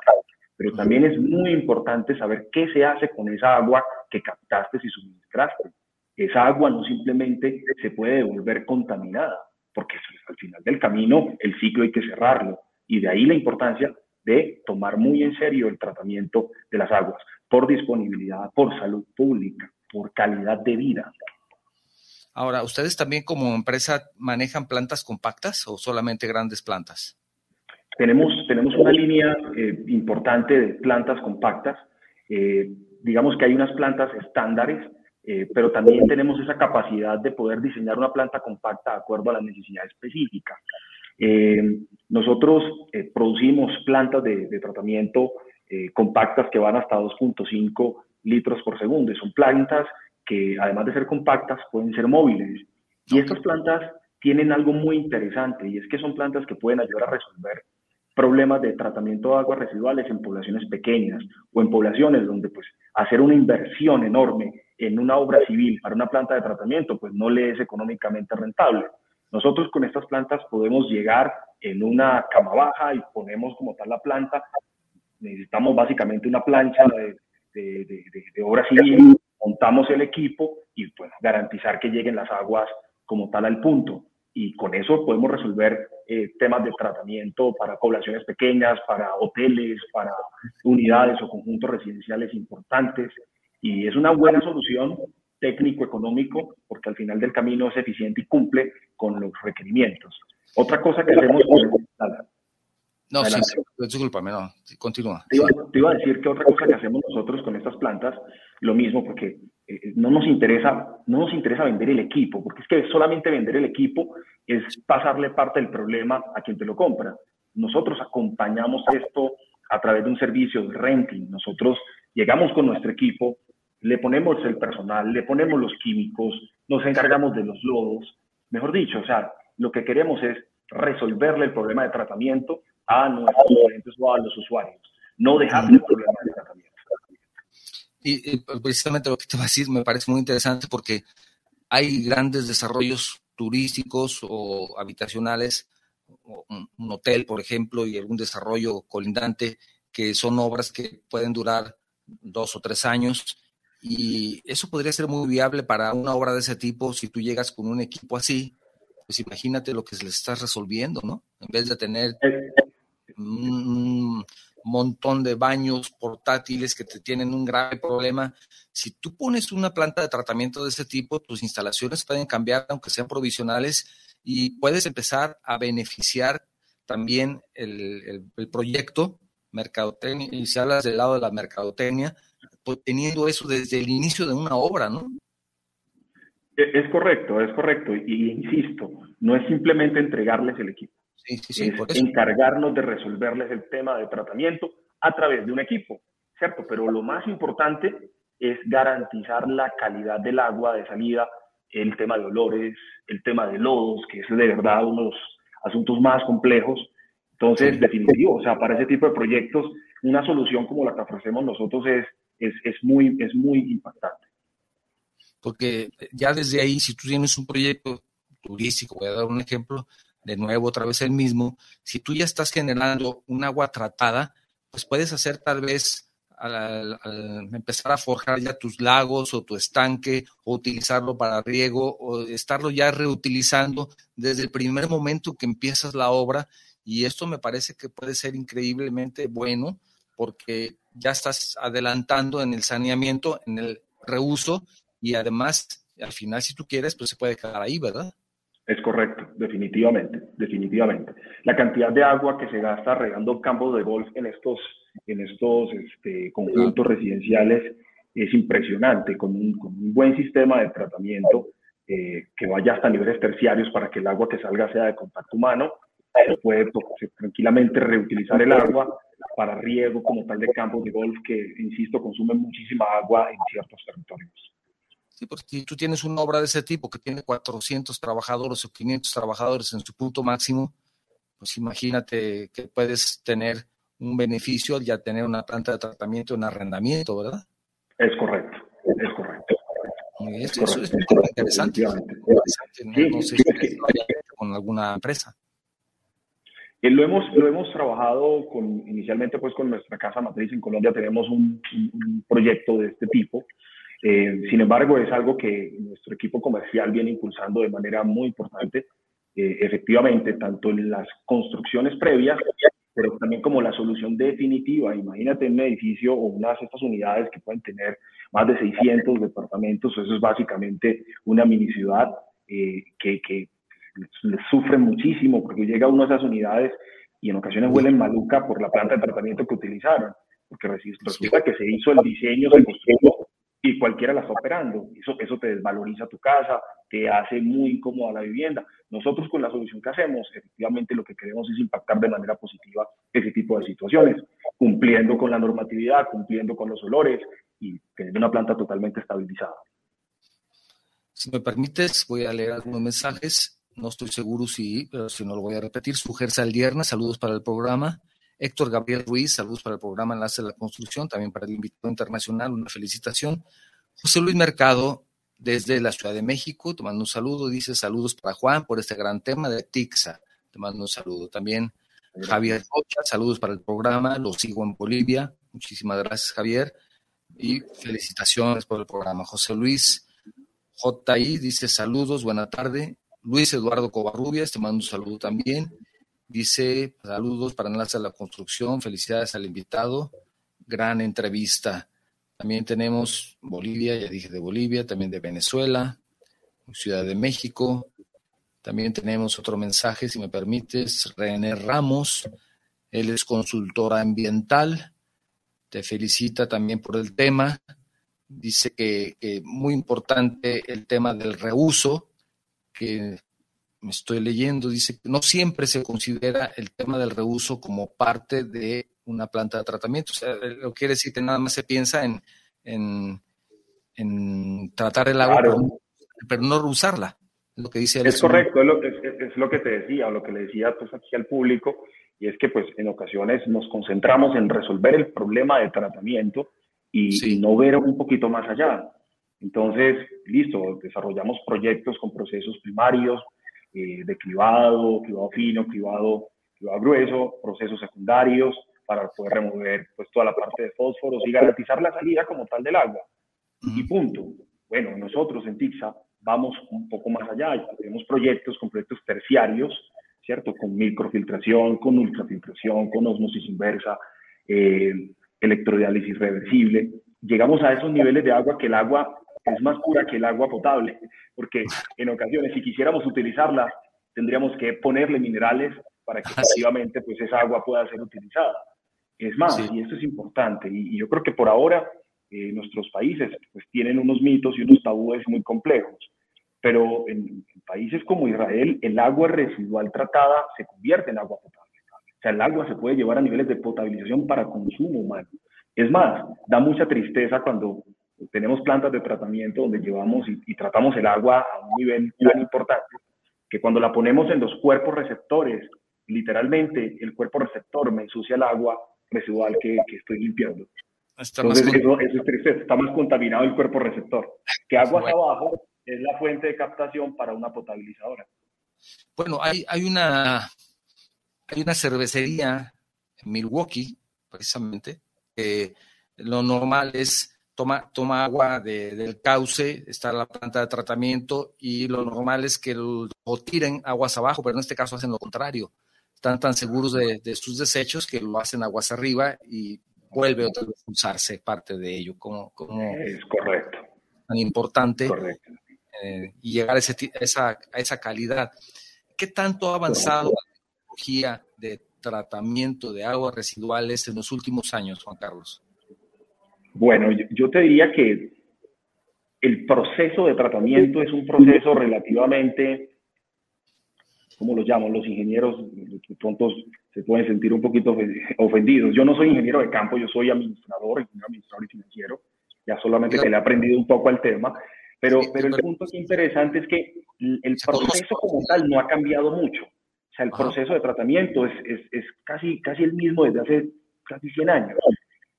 pero también es muy importante saber qué se hace con esa agua que captaste y suministraste. Esa agua no simplemente se puede devolver contaminada, porque al final del camino el ciclo hay que cerrarlo. Y de ahí la importancia de tomar muy en serio el tratamiento de las aguas, por disponibilidad, por salud pública, por calidad de vida. Ahora, ¿ustedes también como empresa manejan plantas compactas o solamente grandes plantas? Tenemos, tenemos una línea eh, importante de plantas compactas. Eh, digamos que hay unas plantas estándares, eh, pero también tenemos esa capacidad de poder diseñar una planta compacta de acuerdo a la necesidad específica. nosotros producimos plantas de, de tratamiento compactas que van hasta 2.5 litros por segundo. son plantas que además de ser compactas pueden ser móviles. Y estas plantas tienen algo muy interesante y es que son plantas que pueden ayudar a resolver problemas de tratamiento de aguas residuales en poblaciones pequeñas o en poblaciones donde pues hacer una inversión enorme en una obra civil para una planta de tratamiento pues no le es económicamente rentable. Nosotros con estas plantas podemos llegar en una cama baja y ponemos como tal la planta. Necesitamos básicamente una plancha de, de obra civil, montamos el equipo y pues garantizar que lleguen las aguas como tal al punto y con eso podemos resolver eh, temas de tratamiento para poblaciones pequeñas, para hoteles, para unidades o conjuntos residenciales importantes. Y es una buena solución técnico-económico porque al final del camino es eficiente y cumple con los requerimientos. Otra cosa que hacemos... No, sí, discúlpame, no, continúa. Te iba, te iba, a decir que otra cosa que hacemos nosotros con estas plantas, lo mismo, porque eh, no nos interesa, no nos interesa vender el equipo, porque es que solamente vender el equipo es pasarle parte del problema a quien te lo compra. Nosotros acompañamos esto a través de un servicio de renting. Nosotros llegamos con nuestro equipo, le ponemos el personal, le ponemos los químicos, nos encargamos de los lodos. Mejor dicho, o sea, lo que queremos es resolverle el problema de tratamiento a nuestros clientes o a los usuarios, no dejarle el problema de tratamiento. Y, precisamente lo que te voy a decir me parece muy interesante porque hay grandes desarrollos turísticos o habitacionales, un hotel, por ejemplo, y algún desarrollo colindante, que son obras que pueden durar dos o tres años. Y eso podría ser muy viable para una obra de ese tipo si tú llegas con un equipo así, pues imagínate lo que se les está resolviendo, ¿no? En vez de tener un montón de baños portátiles que te tienen un grave problema, si tú pones una planta de tratamiento de ese tipo, tus instalaciones pueden cambiar, aunque sean provisionales, y puedes empezar a beneficiar también el, proyecto mercadotecnia, y si hablas del lado de la mercadotecnia, pues teniendo eso desde el inicio de una obra, ¿no? E, es correcto, es correcto. Y, insisto, no es simplemente entregarles el equipo. Es encargarnos de resolverles el tema de tratamiento a través de un equipo, ¿cierto? Pero lo más importante es garantizar la calidad del agua de salida, el tema de olores, el tema de lodos, que es de verdad uno de los asuntos más complejos. Entonces, definitivo, o sea, para ese tipo de proyectos, una solución como la que ofrecemos nosotros es, es, es, muy, es muy impactante. Porque ya desde ahí, si tú tienes un proyecto turístico, voy a dar un ejemplo, de nuevo, otra vez el mismo, si tú ya estás generando un agua tratada, pues puedes hacer tal vez al, empezar a forjar ya tus lagos o tu estanque o utilizarlo para riego o estarlo ya reutilizando desde el primer momento que empiezas la obra y esto me parece que puede ser increíblemente bueno porque ya estás adelantando en el saneamiento, en el reuso y además al final si tú quieres pues se puede quedar ahí, ¿verdad? Es correcto, definitivamente, definitivamente. La cantidad de agua que se gasta regando campos de golf en estos, en estos este, conjuntos residenciales es impresionante, con un, con un buen sistema de tratamiento eh, que vaya hasta niveles terciarios para que el agua que salga sea de contacto humano. Se puede tranquilamente reutilizar el agua para riego como tal de campos de golf que, insisto, consumen muchísima agua en ciertos territorios. Sí, porque si tú tienes una obra de ese tipo que tiene 400 trabajadores o 500 trabajadores en su punto máximo, pues imagínate que puedes tener un beneficio al ya tener una planta de tratamiento, un arrendamiento, ¿verdad? Es correcto, es correcto. Eso, es muy interesante. No, sé si con alguna empresa. Eh, lo hemos, lo hemos trabajado con, inicialmente pues con nuestra casa matriz en Colombia, tenemos un proyecto de este tipo eh, sin embargo, es algo que nuestro equipo comercial viene impulsando de manera muy importante, eh, efectivamente, tanto en las construcciones previas, pero también como la solución definitiva. Imagínate un edificio o unas de estas unidades que pueden tener más de 600 departamentos, eso es básicamente una mini ciudad eh, que, que sufre muchísimo porque llega uno a esas unidades y en ocasiones huelen maluca por la planta de tratamiento que utilizaron, porque resulta que se hizo el diseño, se construyó y cualquiera la está operando. Eso, eso te desvaloriza tu casa, te hace muy incómoda la vivienda. Nosotros con la solución que hacemos, efectivamente lo que queremos es impactar de manera positiva ese tipo de situaciones, cumpliendo con la normatividad, cumpliendo con los olores y tener una planta totalmente estabilizada. Si me permites, voy a leer algunos mensajes. No estoy seguro si, si no lo voy a repetir. Suger Saldierna, saludos para el programa. Héctor Gabriel Ruiz, saludos para el programa Enlace de la Construcción, también para el invitado internacional, una felicitación. José Luis Mercado, desde la Ciudad de México, te mando un saludo, dice saludos para Juan por este gran tema de TIXA, te mando un saludo. También Javier Rocha, saludos para el programa, lo sigo en Bolivia, muchísimas gracias Javier, y felicitaciones por el programa. José Luis JI dice saludos, buena tarde. Luis Eduardo Covarrubias, te mando un saludo también. Dice, saludos para Enlace a la Construcción, felicidades al invitado, gran entrevista. También tenemos Bolivia, ya dije de Bolivia, también de Venezuela, Ciudad de México. También tenemos otro mensaje, si me permites, René Ramos, él es consultora ambiental, te felicita también por el tema. Dice que, que muy importante el tema del reuso, que estoy leyendo, dice que no siempre se considera el tema del reuso como parte de una planta de tratamiento. O sea, lo quiere decir que nada más se piensa en, en, tratar el agua, pero, no reusarla. Es lo que dice Es correcto, es lo, que, es, lo que te decía, o lo que le decía pues, aquí al público, y es que pues en ocasiones nos concentramos en resolver el problema de tratamiento y, y no ver un poquito más allá. Entonces, listo, desarrollamos proyectos con procesos primarios, eh, de cribado, cribado fino, cribado, grueso, procesos secundarios para poder remover pues, toda la parte de fósforos y garantizar la salida como tal del agua. Y punto. Bueno, nosotros en TIXA vamos un poco más allá. Tenemos proyectos con proyectos terciarios, ¿cierto? Con microfiltración, con ultrafiltración, con osmosis inversa, eh, electrodiálisis reversible. Llegamos a esos niveles de agua que el agua es más pura que el agua potable, porque en ocasiones si quisiéramos utilizarla, tendríamos que ponerle minerales para que ah, efectivamente pues esa agua pueda ser utilizada. Es más, y esto es importante, y, yo creo que por ahora eh, nuestros países pues tienen unos mitos y unos tabúes muy complejos, pero en, países como Israel el agua residual tratada se convierte en agua potable. O sea, el agua se puede llevar a niveles de potabilización para consumo humano. Es más, da mucha tristeza cuando tenemos plantas de tratamiento donde llevamos y, tratamos el agua a un nivel tan importante que cuando la ponemos en los cuerpos receptores, literalmente el cuerpo receptor me ensucia el agua residual que, estoy limpiando. Entonces eso, es tristeza, está más contaminado el cuerpo receptor. Que aguas abajo es la fuente de captación para una potabilizadora. Bueno, hay, hay, una, hay una cervecería en Milwaukee, precisamente, lo normal es toma, toma agua del cauce, está la planta de tratamiento y lo normal es que lo, tiren aguas abajo, pero en este caso hacen lo contrario. Están tan seguros de, sus desechos que lo hacen aguas arriba y vuelve otra vez a usarse parte de ello. Como, como es correcto. Tan importante eh, y llegar a, esa, a esa calidad. ¿Qué tanto ha avanzado la tecnología de tratamiento de aguas residuales en los últimos años, Juan Carlos? Bueno, yo, te diría que el proceso de tratamiento es un proceso relativamente, ¿cómo lo llaman? Los ingenieros pronto se pueden sentir un poquito ofendidos. Yo no soy ingeniero de campo, yo soy administrador, ingeniero administrador y financiero. Ya solamente que le he aprendido un poco al tema. Pero, pero el punto aquí interesante es que el proceso como tal no ha cambiado mucho. O sea, el proceso de tratamiento es, es, es casi, casi el mismo desde hace casi 100 años.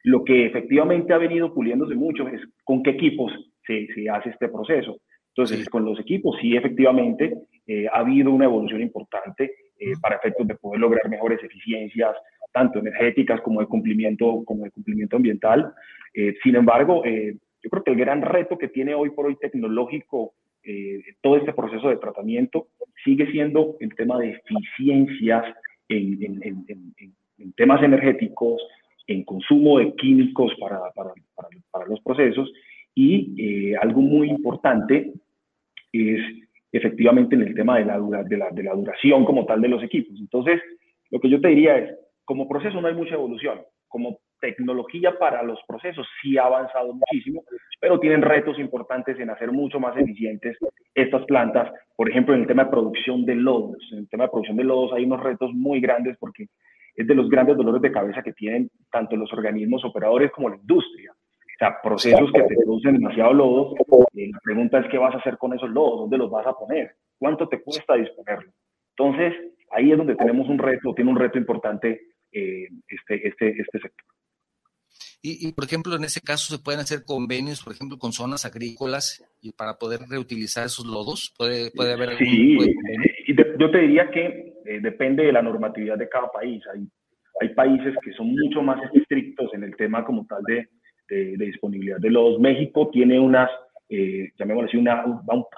Lo que efectivamente ha venido puliéndose mucho es con qué equipos se, se hace este proceso. Entonces, con los equipos sí, efectivamente, eh, ha habido una evolución importante eh, para efectos de poder lograr mejores eficiencias, tanto energéticas como de cumplimiento, como de cumplimiento ambiental. Eh, sin embargo, yo creo que el gran reto que tiene hoy por hoy tecnológico todo este proceso de tratamiento sigue siendo el tema de eficiencias en, en, en, en temas energéticos, en consumo de químicos para, para, para, los procesos y eh, algo muy importante es efectivamente en el tema de la, de, la, de la duración como tal de los equipos. Entonces, lo que yo te diría es, como proceso no hay mucha evolución, como tecnología para los procesos sí ha avanzado muchísimo, pero tienen retos importantes en hacer mucho más eficientes estas plantas. Por ejemplo, en el tema de producción de lodos. En el tema de producción de lodos hay unos retos muy grandes porque es de los grandes dolores de cabeza que tienen tanto los organismos operadores como la industria. O sea, procesos que te producen demasiado lodo. Eh, la pregunta es qué vas a hacer con esos lodos, dónde los vas a poner, cuánto te cuesta disponerlo. Entonces, ahí es donde tenemos un reto, tiene un reto importante eh, este, este, este sector. Y, por ejemplo, en ese caso se pueden hacer convenios, por ejemplo, con zonas agrícolas y para poder reutilizar esos lodos. Puede, puede haber. Sí, yo te diría que eh, depende de la normatividad de cada país. Hay, hay países que son mucho más estrictos en el tema como tal de, de, disponibilidad de lodos. México tiene unas, eh, llamémoslo así, una,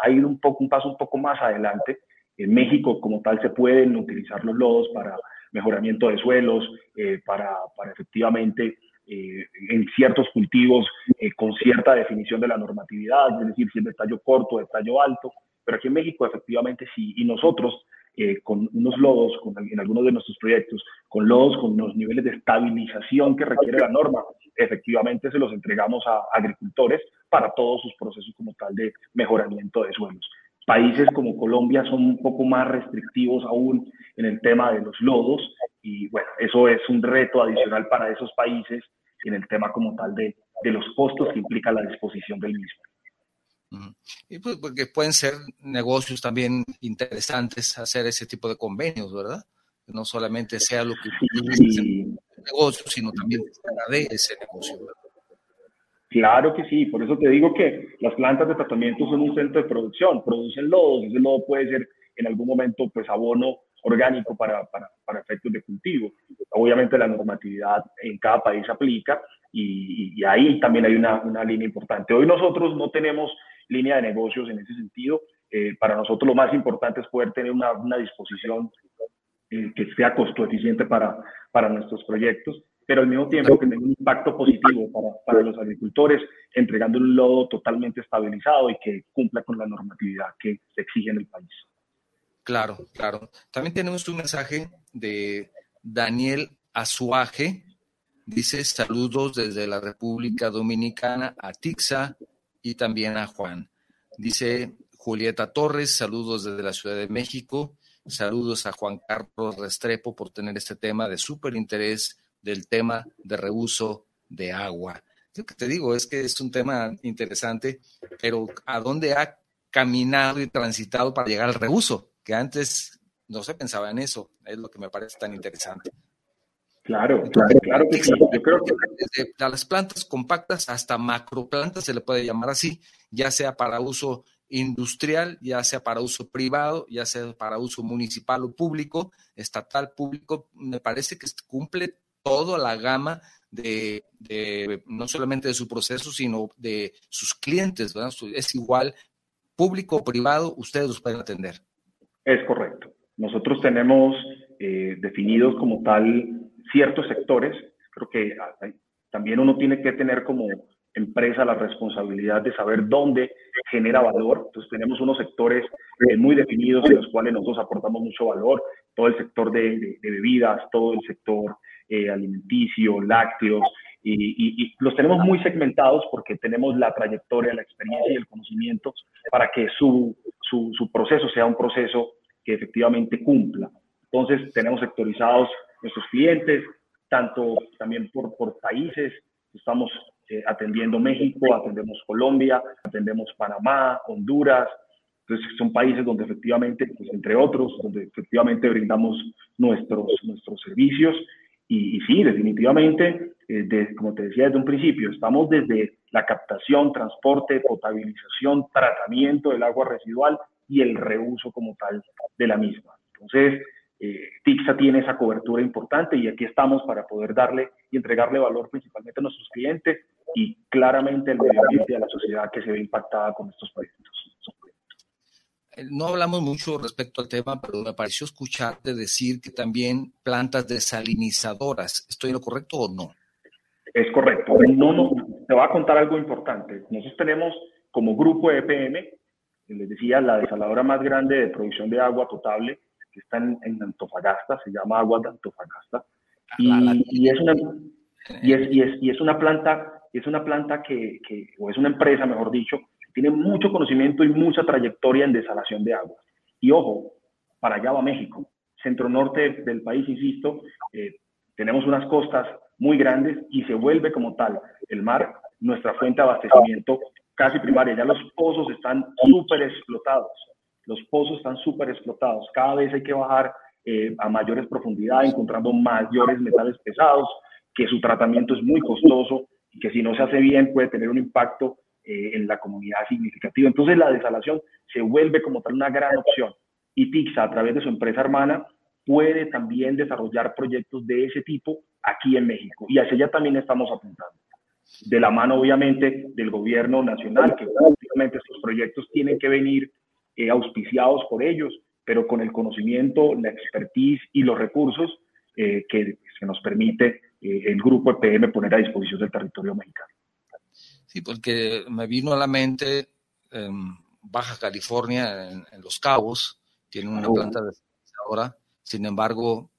ha ido un, poco, un paso un poco más adelante. En México como tal se pueden utilizar los lodos para mejoramiento de suelos, eh, para, para efectivamente eh, en ciertos cultivos eh, con cierta definición de la normatividad, es decir, si es de tallo corto, de tallo alto, pero aquí en México efectivamente sí, y nosotros eh, con unos lodos, en algunos de nuestros proyectos, con lodos con los niveles de estabilización que requiere la norma, efectivamente se los entregamos a agricultores para todos sus procesos como tal de mejoramiento de suelos. Países como Colombia son un poco más restrictivos aún en el tema de los lodos y bueno, eso es un reto adicional para esos países en el tema como tal de, de los costos que implica la disposición del mismo. Y pues porque pueden ser negocios también interesantes hacer ese tipo de convenios, ¿verdad? No solamente sea lo que sí. el negocio, sino también de ese negocio. Claro que sí, por eso te digo que las plantas de tratamiento son un centro de producción, producen lodos, ese lodo puede ser en algún momento pues abono orgánico para, para, para, efectos de cultivo. Obviamente la normatividad en cada país aplica y, y ahí también hay una, una, línea importante. Hoy nosotros no tenemos línea de negocios en ese sentido. Eh, para nosotros lo más importante es poder tener una, una disposición eh, que sea costo eficiente para, para nuestros proyectos, pero al mismo tiempo que tenga un impacto positivo para, para los agricultores, entregando un lodo totalmente estabilizado y que cumpla con la normatividad que se exige en el país. Claro, claro. También tenemos un mensaje de Daniel Azuaje. Dice saludos desde la República Dominicana a Tixa y también a Juan. Dice Julieta Torres, saludos desde la Ciudad de México. Saludos a Juan Carlos Restrepo por tener este tema de súper interés del tema de reuso de agua. Lo que te digo es que es un tema interesante, pero ¿a dónde ha caminado y transitado para llegar al reuso? Que antes no se pensaba en eso. Es lo que me parece tan interesante. Claro, claro, claro que sí. Yo creo que desde las plantas compactas hasta macroplantas se le puede llamar así, ya sea para uso industrial, ya sea para uso privado, ya sea para uso municipal o público, estatal, público, me parece que cumple toda la gama de, no solamente de su proceso, sino de sus clientes, ¿verdad? Es igual, público o privado, ustedes los pueden atender. Es correcto. Nosotros tenemos eh, definidos como tal ciertos sectores. Creo que también uno tiene que tener como empresa la responsabilidad de saber dónde genera valor. Entonces tenemos unos sectores eh, muy definidos en los cuales nosotros aportamos mucho valor, todo el sector de, bebidas, todo el sector eh, alimenticio, lácteos, y, los tenemos muy segmentados porque tenemos la trayectoria, la experiencia y el conocimiento para que su, su proceso sea un proceso que efectivamente cumpla. Entonces tenemos sectorizados nuestros clientes, tanto también por, por países, estamos eh, atendiendo México, atendemos Colombia, atendemos Panamá, Honduras. Entonces son países donde efectivamente, pues, entre otros, donde efectivamente brindamos nuestros, nuestros servicios. Y, sí, definitivamente, eh, como te decía desde un principio, estamos desde la captación, transporte, potabilización, tratamiento del agua residual y el reuso como tal de la misma. Entonces, eh, TIXA tiene esa cobertura importante y aquí estamos para poder darle y entregarle valor principalmente a nuestros clientes y claramente al medio ambiente y a la sociedad que se ve impactada con estos proyectos. Eh, no hablamos mucho respecto al tema, pero me pareció escucharte decir que también plantas desalinizadoras. ¿Estoy en lo correcto o no? Es correcto. No, no, te voy a contar algo importante. Nosotros tenemos como grupo EPM, les decía, la desaladora más grande de producción de agua potable que está en, Antofagasta, se llama Agua de Antofagasta. Y, es una, y, es, y, es, y es una planta, es una planta que, que, o es una empresa, mejor dicho, que tiene mucho conocimiento y mucha trayectoria en desalación de agua. Y ojo, para allá va México. Centro norte del país, insisto, eh, tenemos unas costas muy grandes y se vuelve como tal el mar nuestra fuente de abastecimiento casi primaria. Ya los pozos están súper explotados. Los pozos están súper explotados. Cada vez hay que bajar eh, a mayores profundidades, encontrando mayores metales pesados, que su tratamiento es muy costoso y que si no se hace bien puede tener un impacto eh, en la comunidad significativo. Entonces la desalación se vuelve como tal una gran opción. Y TIXA, a través de su empresa hermana, puede también desarrollar proyectos de ese tipo aquí en México. Y hacia allá también estamos apuntando. De la mano, obviamente, del gobierno nacional, que obviamente estos proyectos tienen que venir eh, auspiciados por ellos, pero con el conocimiento, la expertise y los recursos eh, que, que, nos permite eh, el grupo EPM poner a disposición del territorio mexicano. Sí, porque me vino a la mente em, Baja California, en, Los Cabos, tienen una planta de ahora, sin embargo,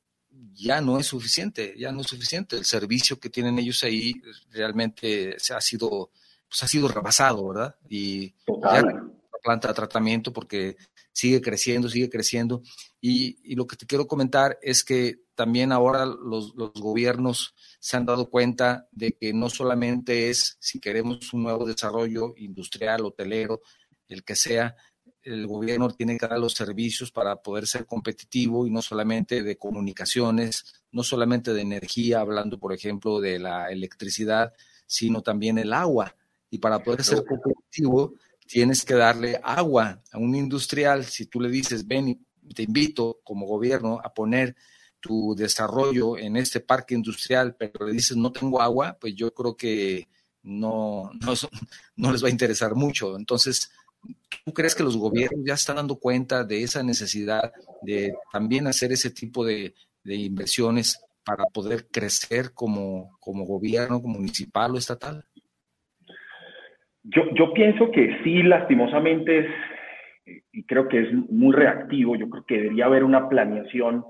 ya no es suficiente, ya no es suficiente. El servicio que tienen ellos ahí realmente se ha sido, pues ha sido rebasado, ¿verdad? Y Total planta de tratamiento porque sigue creciendo, sigue creciendo. Y, lo que te quiero comentar es que también ahora los, gobiernos se han dado cuenta de que no solamente es si queremos un nuevo desarrollo industrial, hotelero, el que sea, el gobierno tiene que dar los servicios para poder ser competitivo y no solamente de comunicaciones, no solamente de energía, hablando por ejemplo de la electricidad, sino también el agua. Y para poder ser competitivo, tienes que darle agua a un industrial. Si tú le dices, ven te invito como gobierno a poner tu desarrollo en este parque industrial, pero le dices no tengo agua, pues yo creo que no, no, no les va a interesar mucho. Entonces, ¿tú crees que los gobiernos ya están dando cuenta de esa necesidad de también hacer ese tipo de, inversiones para poder crecer como, como gobierno municipal o estatal? Yo, yo pienso que sí, lastimosamente es, y creo que es muy reactivo, yo creo que debería haber una planeación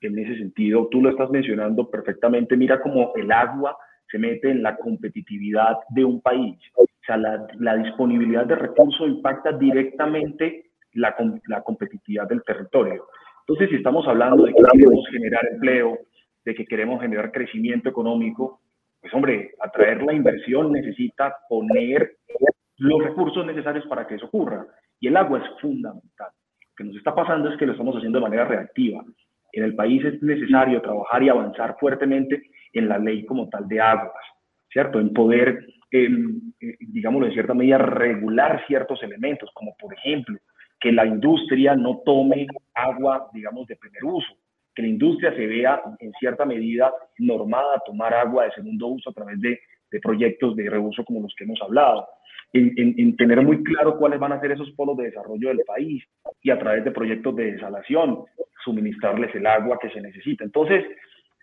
en ese sentido. Tú lo estás mencionando perfectamente, mira cómo el agua se mete en la competitividad de un país. O sea, la, disponibilidad de recursos impacta directamente la, la competitividad del territorio. Entonces, si estamos hablando de que queremos generar empleo, de que queremos generar crecimiento económico, pues hombre, atraer la inversión necesita poner los recursos necesarios para que eso ocurra. Y el agua es fundamental. Lo que nos está pasando es que lo estamos haciendo de manera reactiva. En el país es necesario trabajar y avanzar fuertemente en la ley como tal de aguas, ¿cierto? En poder, eh, digámoslo en cierta medida, regular ciertos elementos, como por ejemplo, que la industria no tome agua, digamos, de primer uso, que la industria se vea en cierta medida normada a tomar agua de segundo uso a través de, de proyectos de reuso como los que hemos hablado, en, en, tener muy claro cuáles van a ser esos polos de desarrollo del país y a través de proyectos de desalación, suministrarles el agua que se necesita. Entonces,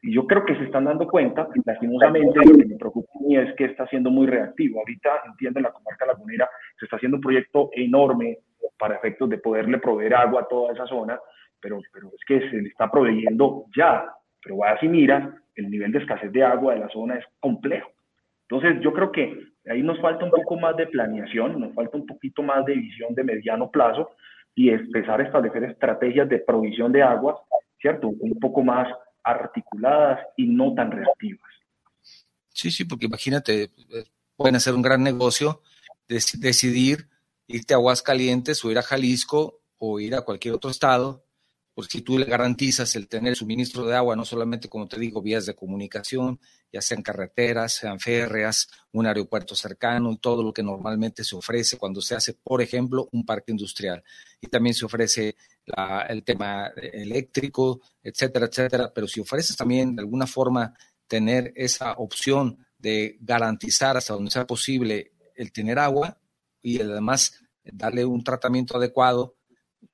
yo creo que se están dando cuenta, lastimosamente, lo que me preocupa a mí es que está siendo muy reactivo. Ahorita, entiendo, en la comarca lagunera se está haciendo un proyecto enorme para efectos de poderle proveer agua a toda esa zona, pero, pero es que se le está proveyendo ya. Pero vaya si mira, el nivel de escasez de agua de la zona es complejo. Entonces, yo creo que ahí nos falta un poco más de planeación, nos falta un poquito más de visión de mediano plazo y empezar a establecer estrategias de provisión de agua, ¿cierto? Un poco más articuladas y no tan reactivas. Sí, sí, porque imagínate, eh, pueden hacer un gran negocio, decidir irte a Aguascalientes o ir a Jalisco o ir a cualquier otro estado porque si tú le garantizas el tener suministro de agua, no solamente, como te digo, vías de comunicación, ya sean carreteras, sean férreas, un aeropuerto cercano y todo lo que normalmente se ofrece cuando se hace, por ejemplo, un parque industrial. Y también se ofrece el tema eléctrico, etcétera, etcétera. Pero si ofreces también de alguna forma tener esa opción de garantizar hasta donde sea posible el tener agua y además darle un tratamiento adecuado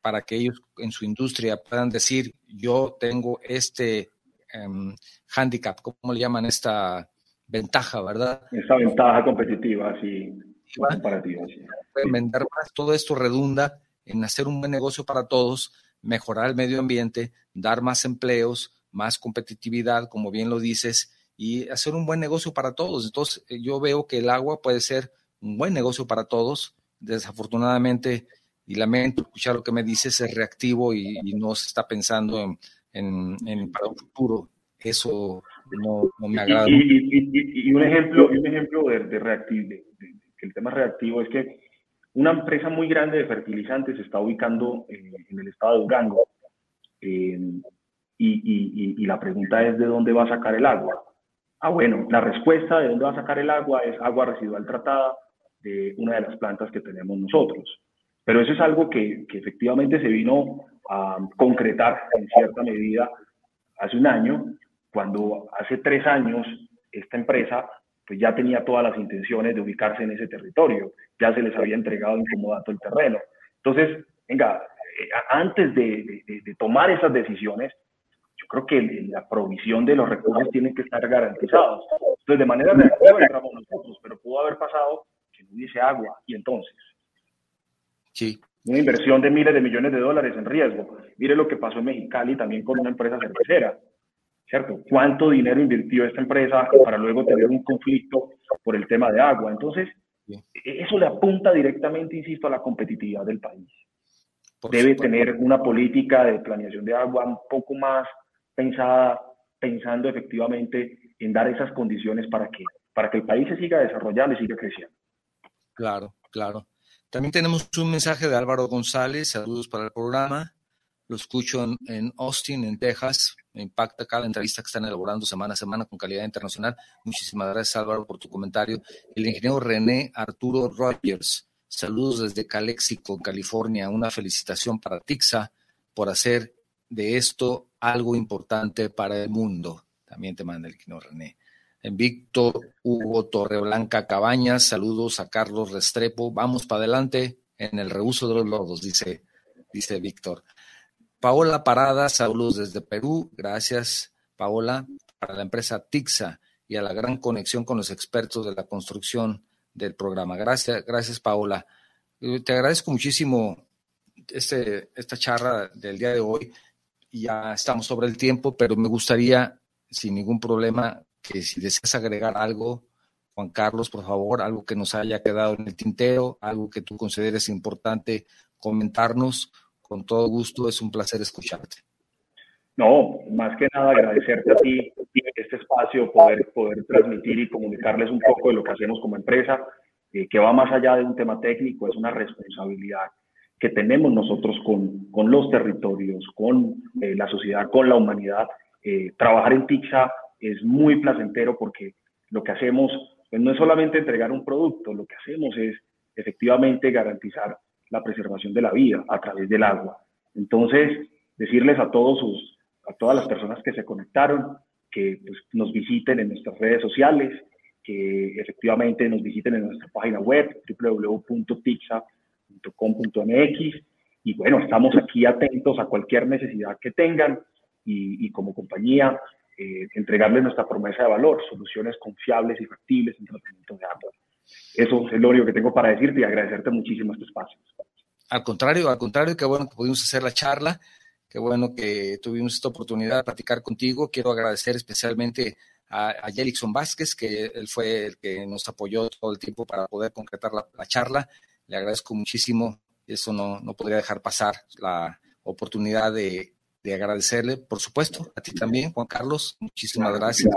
para que ellos en su industria puedan decir, yo tengo este um, handicap, ¿cómo le llaman esta ventaja, verdad? Esta ventaja competitiva, sí, comparativa, sí. Pueden vender más, todo esto redunda en hacer un buen negocio para todos, mejorar el medio ambiente, dar más empleos, más competitividad, como bien lo dices, y hacer un buen negocio para todos. Entonces, yo veo que el agua puede ser un buen negocio para todos. Desafortunadamente, y lamento escuchar lo que me dices, es reactivo y, no se está pensando en, para un futuro. Eso no, me agrada. Y, un ejemplo, un ejemplo de, de reactivo, que el tema reactivo es que una empresa muy grande de fertilizantes se está ubicando en, el estado de Durango. y, y, la pregunta es de dónde va a sacar el agua. Ah, bueno, la respuesta de dónde va a sacar el agua es agua residual tratada de una de las plantas que tenemos nosotros. Pero eso es algo que, efectivamente se vino a concretar en cierta medida hace un año, cuando hace tres años esta empresa pues ya tenía todas las intenciones de ubicarse en ese territorio, ya se les había entregado en comodato el terreno. Entonces, venga, eh, antes de, tomar esas decisiones, yo creo que la provisión de los recursos tiene que estar garantizados. Entonces, de manera reactiva entramos nosotros, pero pudo haber pasado que no hubiese agua y entonces Sí. Una inversión de miles de millones de dólares en riesgo. Mire lo que pasó en Mexicali también con una empresa cervecera. ¿Cierto? ¿Cuánto dinero invirtió esta empresa para luego tener un conflicto por el tema de agua? Entonces, eso le apunta directamente, insisto, a la competitividad del país. Debe tener una política de planeación de agua un poco más pensada, pensando efectivamente en dar esas condiciones para que, para que el país se siga desarrollando y siga creciendo. Claro, claro. También tenemos un mensaje de Álvaro González, saludos para el programa. Lo escucho en, Austin, en Texas. Me impacta cada entrevista que están elaborando semana a semana con calidad internacional. Muchísimas gracias, Álvaro, por tu comentario. El ingeniero René Arturo Rogers, saludos desde Calexico, California. Una felicitación para Tixa por hacer de esto algo importante para el mundo. También te manda el ingeniero René. Víctor Hugo Torreblanca Cabañas, saludos a Carlos Restrepo. Vamos para adelante en el reuso de los lodos, dice, dice Víctor. Paola Parada, saludos desde Perú. Gracias, Paola, para la empresa Tixa y a la gran conexión con los expertos de la construcción del programa. Gracias, gracias, Paola. Te agradezco muchísimo este, esta charla del día de hoy. Ya estamos sobre el tiempo, pero me gustaría, sin ningún problema, que si deseas agregar algo, Juan Carlos, por favor, algo que nos haya quedado en el tintero, algo que tú consideres importante comentarnos con todo gusto, es un placer escucharte. No, más que nada agradecerte a ti este espacio, poder, poder transmitir y comunicarles un poco de lo que hacemos como empresa, eh, que va más allá de un tema técnico, es una responsabilidad que tenemos nosotros con, con los territorios, con eh, la sociedad, con la humanidad. Eh, trabajar en TIXA es muy placentero porque lo que hacemos pues, no es solamente entregar un producto, lo que hacemos es efectivamente garantizar la preservación de la vida a través del agua. Entonces, decirles a todos sus, a todas las personas que se conectaron, que pues, nos visiten en nuestras redes sociales, que efectivamente nos visiten en nuestra página web www.pixa.com.mx y bueno, estamos aquí atentos a cualquier necesidad que tengan y, como compañía eh, entregarles nuestra promesa de valor, soluciones confiables y factibles en tratamiento de agua. Eso es lo único que tengo para decirte y agradecerte muchísimo este espacio. Al contrario, al contrario, qué bueno que pudimos hacer la charla, qué bueno que tuvimos esta oportunidad de platicar contigo. Quiero agradecer especialmente a, a Vázquez, que él fue el que nos apoyó todo el tiempo para poder concretar la, charla. Le agradezco muchísimo, eso no, no podría dejar pasar la oportunidad de, de agradecerle, por supuesto, a ti también, Juan Carlos, muchísimas gracias.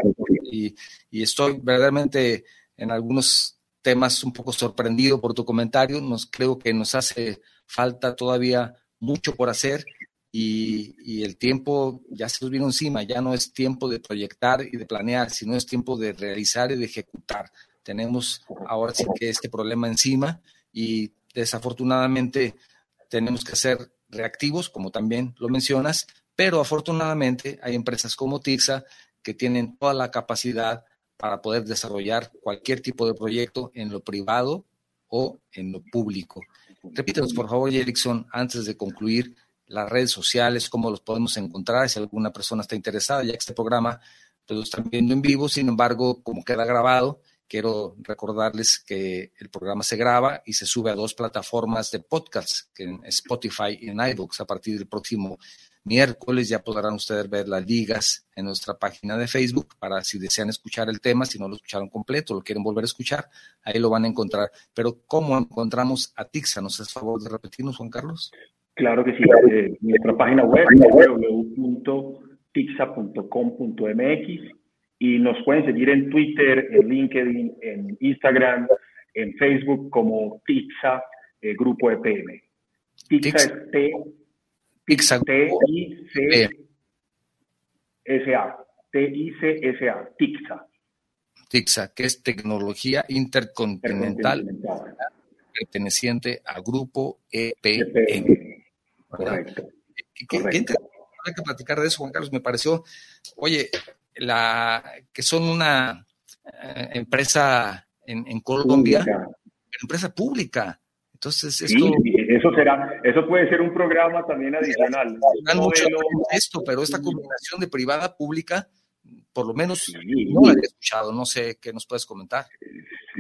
Y, y, estoy verdaderamente en algunos temas un poco sorprendido por tu comentario. Nos creo que nos hace falta todavía mucho por hacer y, el tiempo ya se nos vino encima, ya no es tiempo de proyectar y de planear, sino es tiempo de realizar y de ejecutar. Tenemos ahora sí que este problema encima y desafortunadamente tenemos que ser reactivos, como también lo mencionas, pero afortunadamente hay empresas como TIXA que tienen toda la capacidad para poder desarrollar cualquier tipo de proyecto en lo privado o en lo público. Repítanos, por favor, Erickson, antes de concluir, las redes sociales, cómo los podemos encontrar, si alguna persona está interesada, ya que este programa pues, lo están viendo en vivo, sin embargo, como queda grabado, quiero recordarles que el programa se graba y se sube a dos plataformas de podcast, que en Spotify y en iVoox, a partir del próximo miércoles ya podrán ustedes ver las ligas en nuestra página de Facebook para si desean escuchar el tema, si no lo escucharon completo, lo quieren volver a escuchar, ahí lo van a encontrar. Pero ¿cómo encontramos a Tixa? ¿Nos hace favor de repetirnos, Juan Carlos? Claro que sí. Eh, nuestra página web www.tixa.com.mx y nos pueden seguir en Twitter, en LinkedIn, en Instagram, en Facebook como Tixa eh, Grupo EPM. Tixa es T T-I-C-S-A. T-I-C-S-A. TIXA. TIXA, que es Tecnología Intercontinental, perteneciente al grupo EPM. E Correcto. ¿Qué, Hay que platicar de eso, Juan Carlos. Me pareció, oye, la que son una eh, empresa en, Colombia, empresa pública. Entonces, esto... eso será, eso puede ser un programa también adicional. mucho esto, pero esta combinación de privada pública, por lo menos no la he escuchado, no sé qué nos puedes comentar.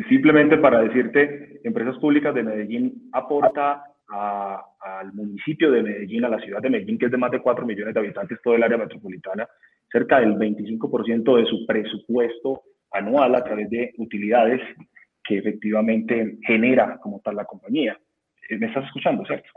Simplemente para decirte, Empresas Públicas de Medellín aporta al municipio de Medellín, a la ciudad de Medellín, que es de más de 4 millones de habitantes, todo el área metropolitana, cerca del 25% de su presupuesto anual a través de utilidades que efectivamente genera como tal la compañía. Eh, ¿Me estás escuchando, cierto?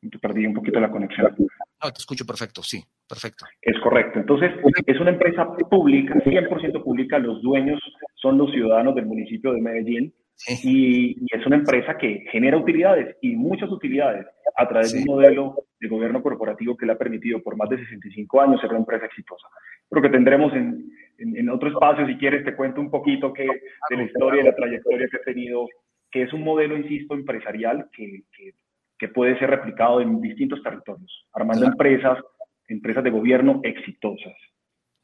Te perdí un poquito la conexión. No, te escucho perfecto, sí, perfecto. Es correcto. Entonces, es una empresa pública, 100% pública, los dueños son los ciudadanos del municipio de Medellín y, es una empresa que genera utilidades y muchas utilidades a través de un modelo de gobierno corporativo que le ha permitido por más de 65 años ser una empresa exitosa. Creo que tendremos en, en, otro espacio, si quieres, te cuento un poquito que, de la historia y la trayectoria que he tenido, que es un modelo, insisto, empresarial que, que, puede ser replicado en distintos territorios, armando empresas, empresas de gobierno exitosas.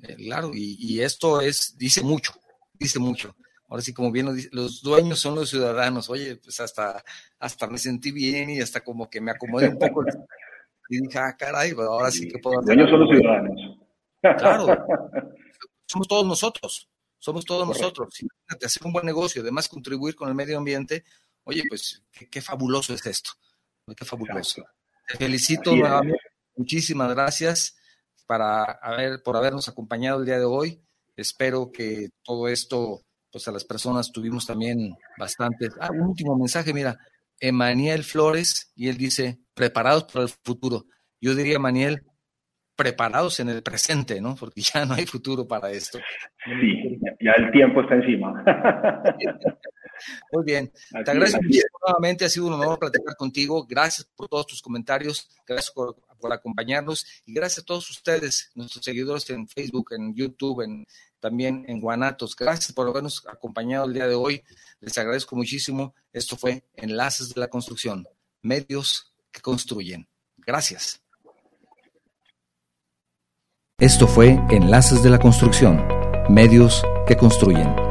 Eh, claro, y, y, esto es, dice mucho, dice mucho. Ahora sí, como bien lo dice, los dueños son los ciudadanos. Oye, pues hasta, hasta me sentí bien y hasta como que me acomodé un poco. y dije, ah, caray, pues ahora sí que puedo hacer. Los dueños son los ciudadanos. Claro, [LAUGHS] somos todos nosotros, somos todos nosotros. Si hacer un buen negocio, además contribuir con el medio ambiente, oye, pues qué, fabuloso es esto, qué fabuloso. Te felicito muchísimas gracias para haber, por habernos acompañado el día de hoy. Espero que todo esto, pues a las personas tuvimos también bastante. Ah, un último mensaje, mira, Emanuel Flores, y él dice, preparados para el futuro. Yo diría, Emanuel, preparados en el presente, ¿no? Porque ya no hay futuro para esto. Sí, ya el tiempo está encima. Muy bien. Te agradezco nuevamente. Ha sido un honor platicar contigo. Gracias por todos tus comentarios. Gracias por, acompañarnos. Y gracias a todos ustedes, nuestros seguidores en Facebook, en YouTube, en, también en Guanatos. Gracias por habernos acompañado el día de hoy. Les agradezco muchísimo. Esto fue Enlaces de la Construcción, medios que construyen. Gracias. Esto fue Enlaces de la Construcción, medios que construyen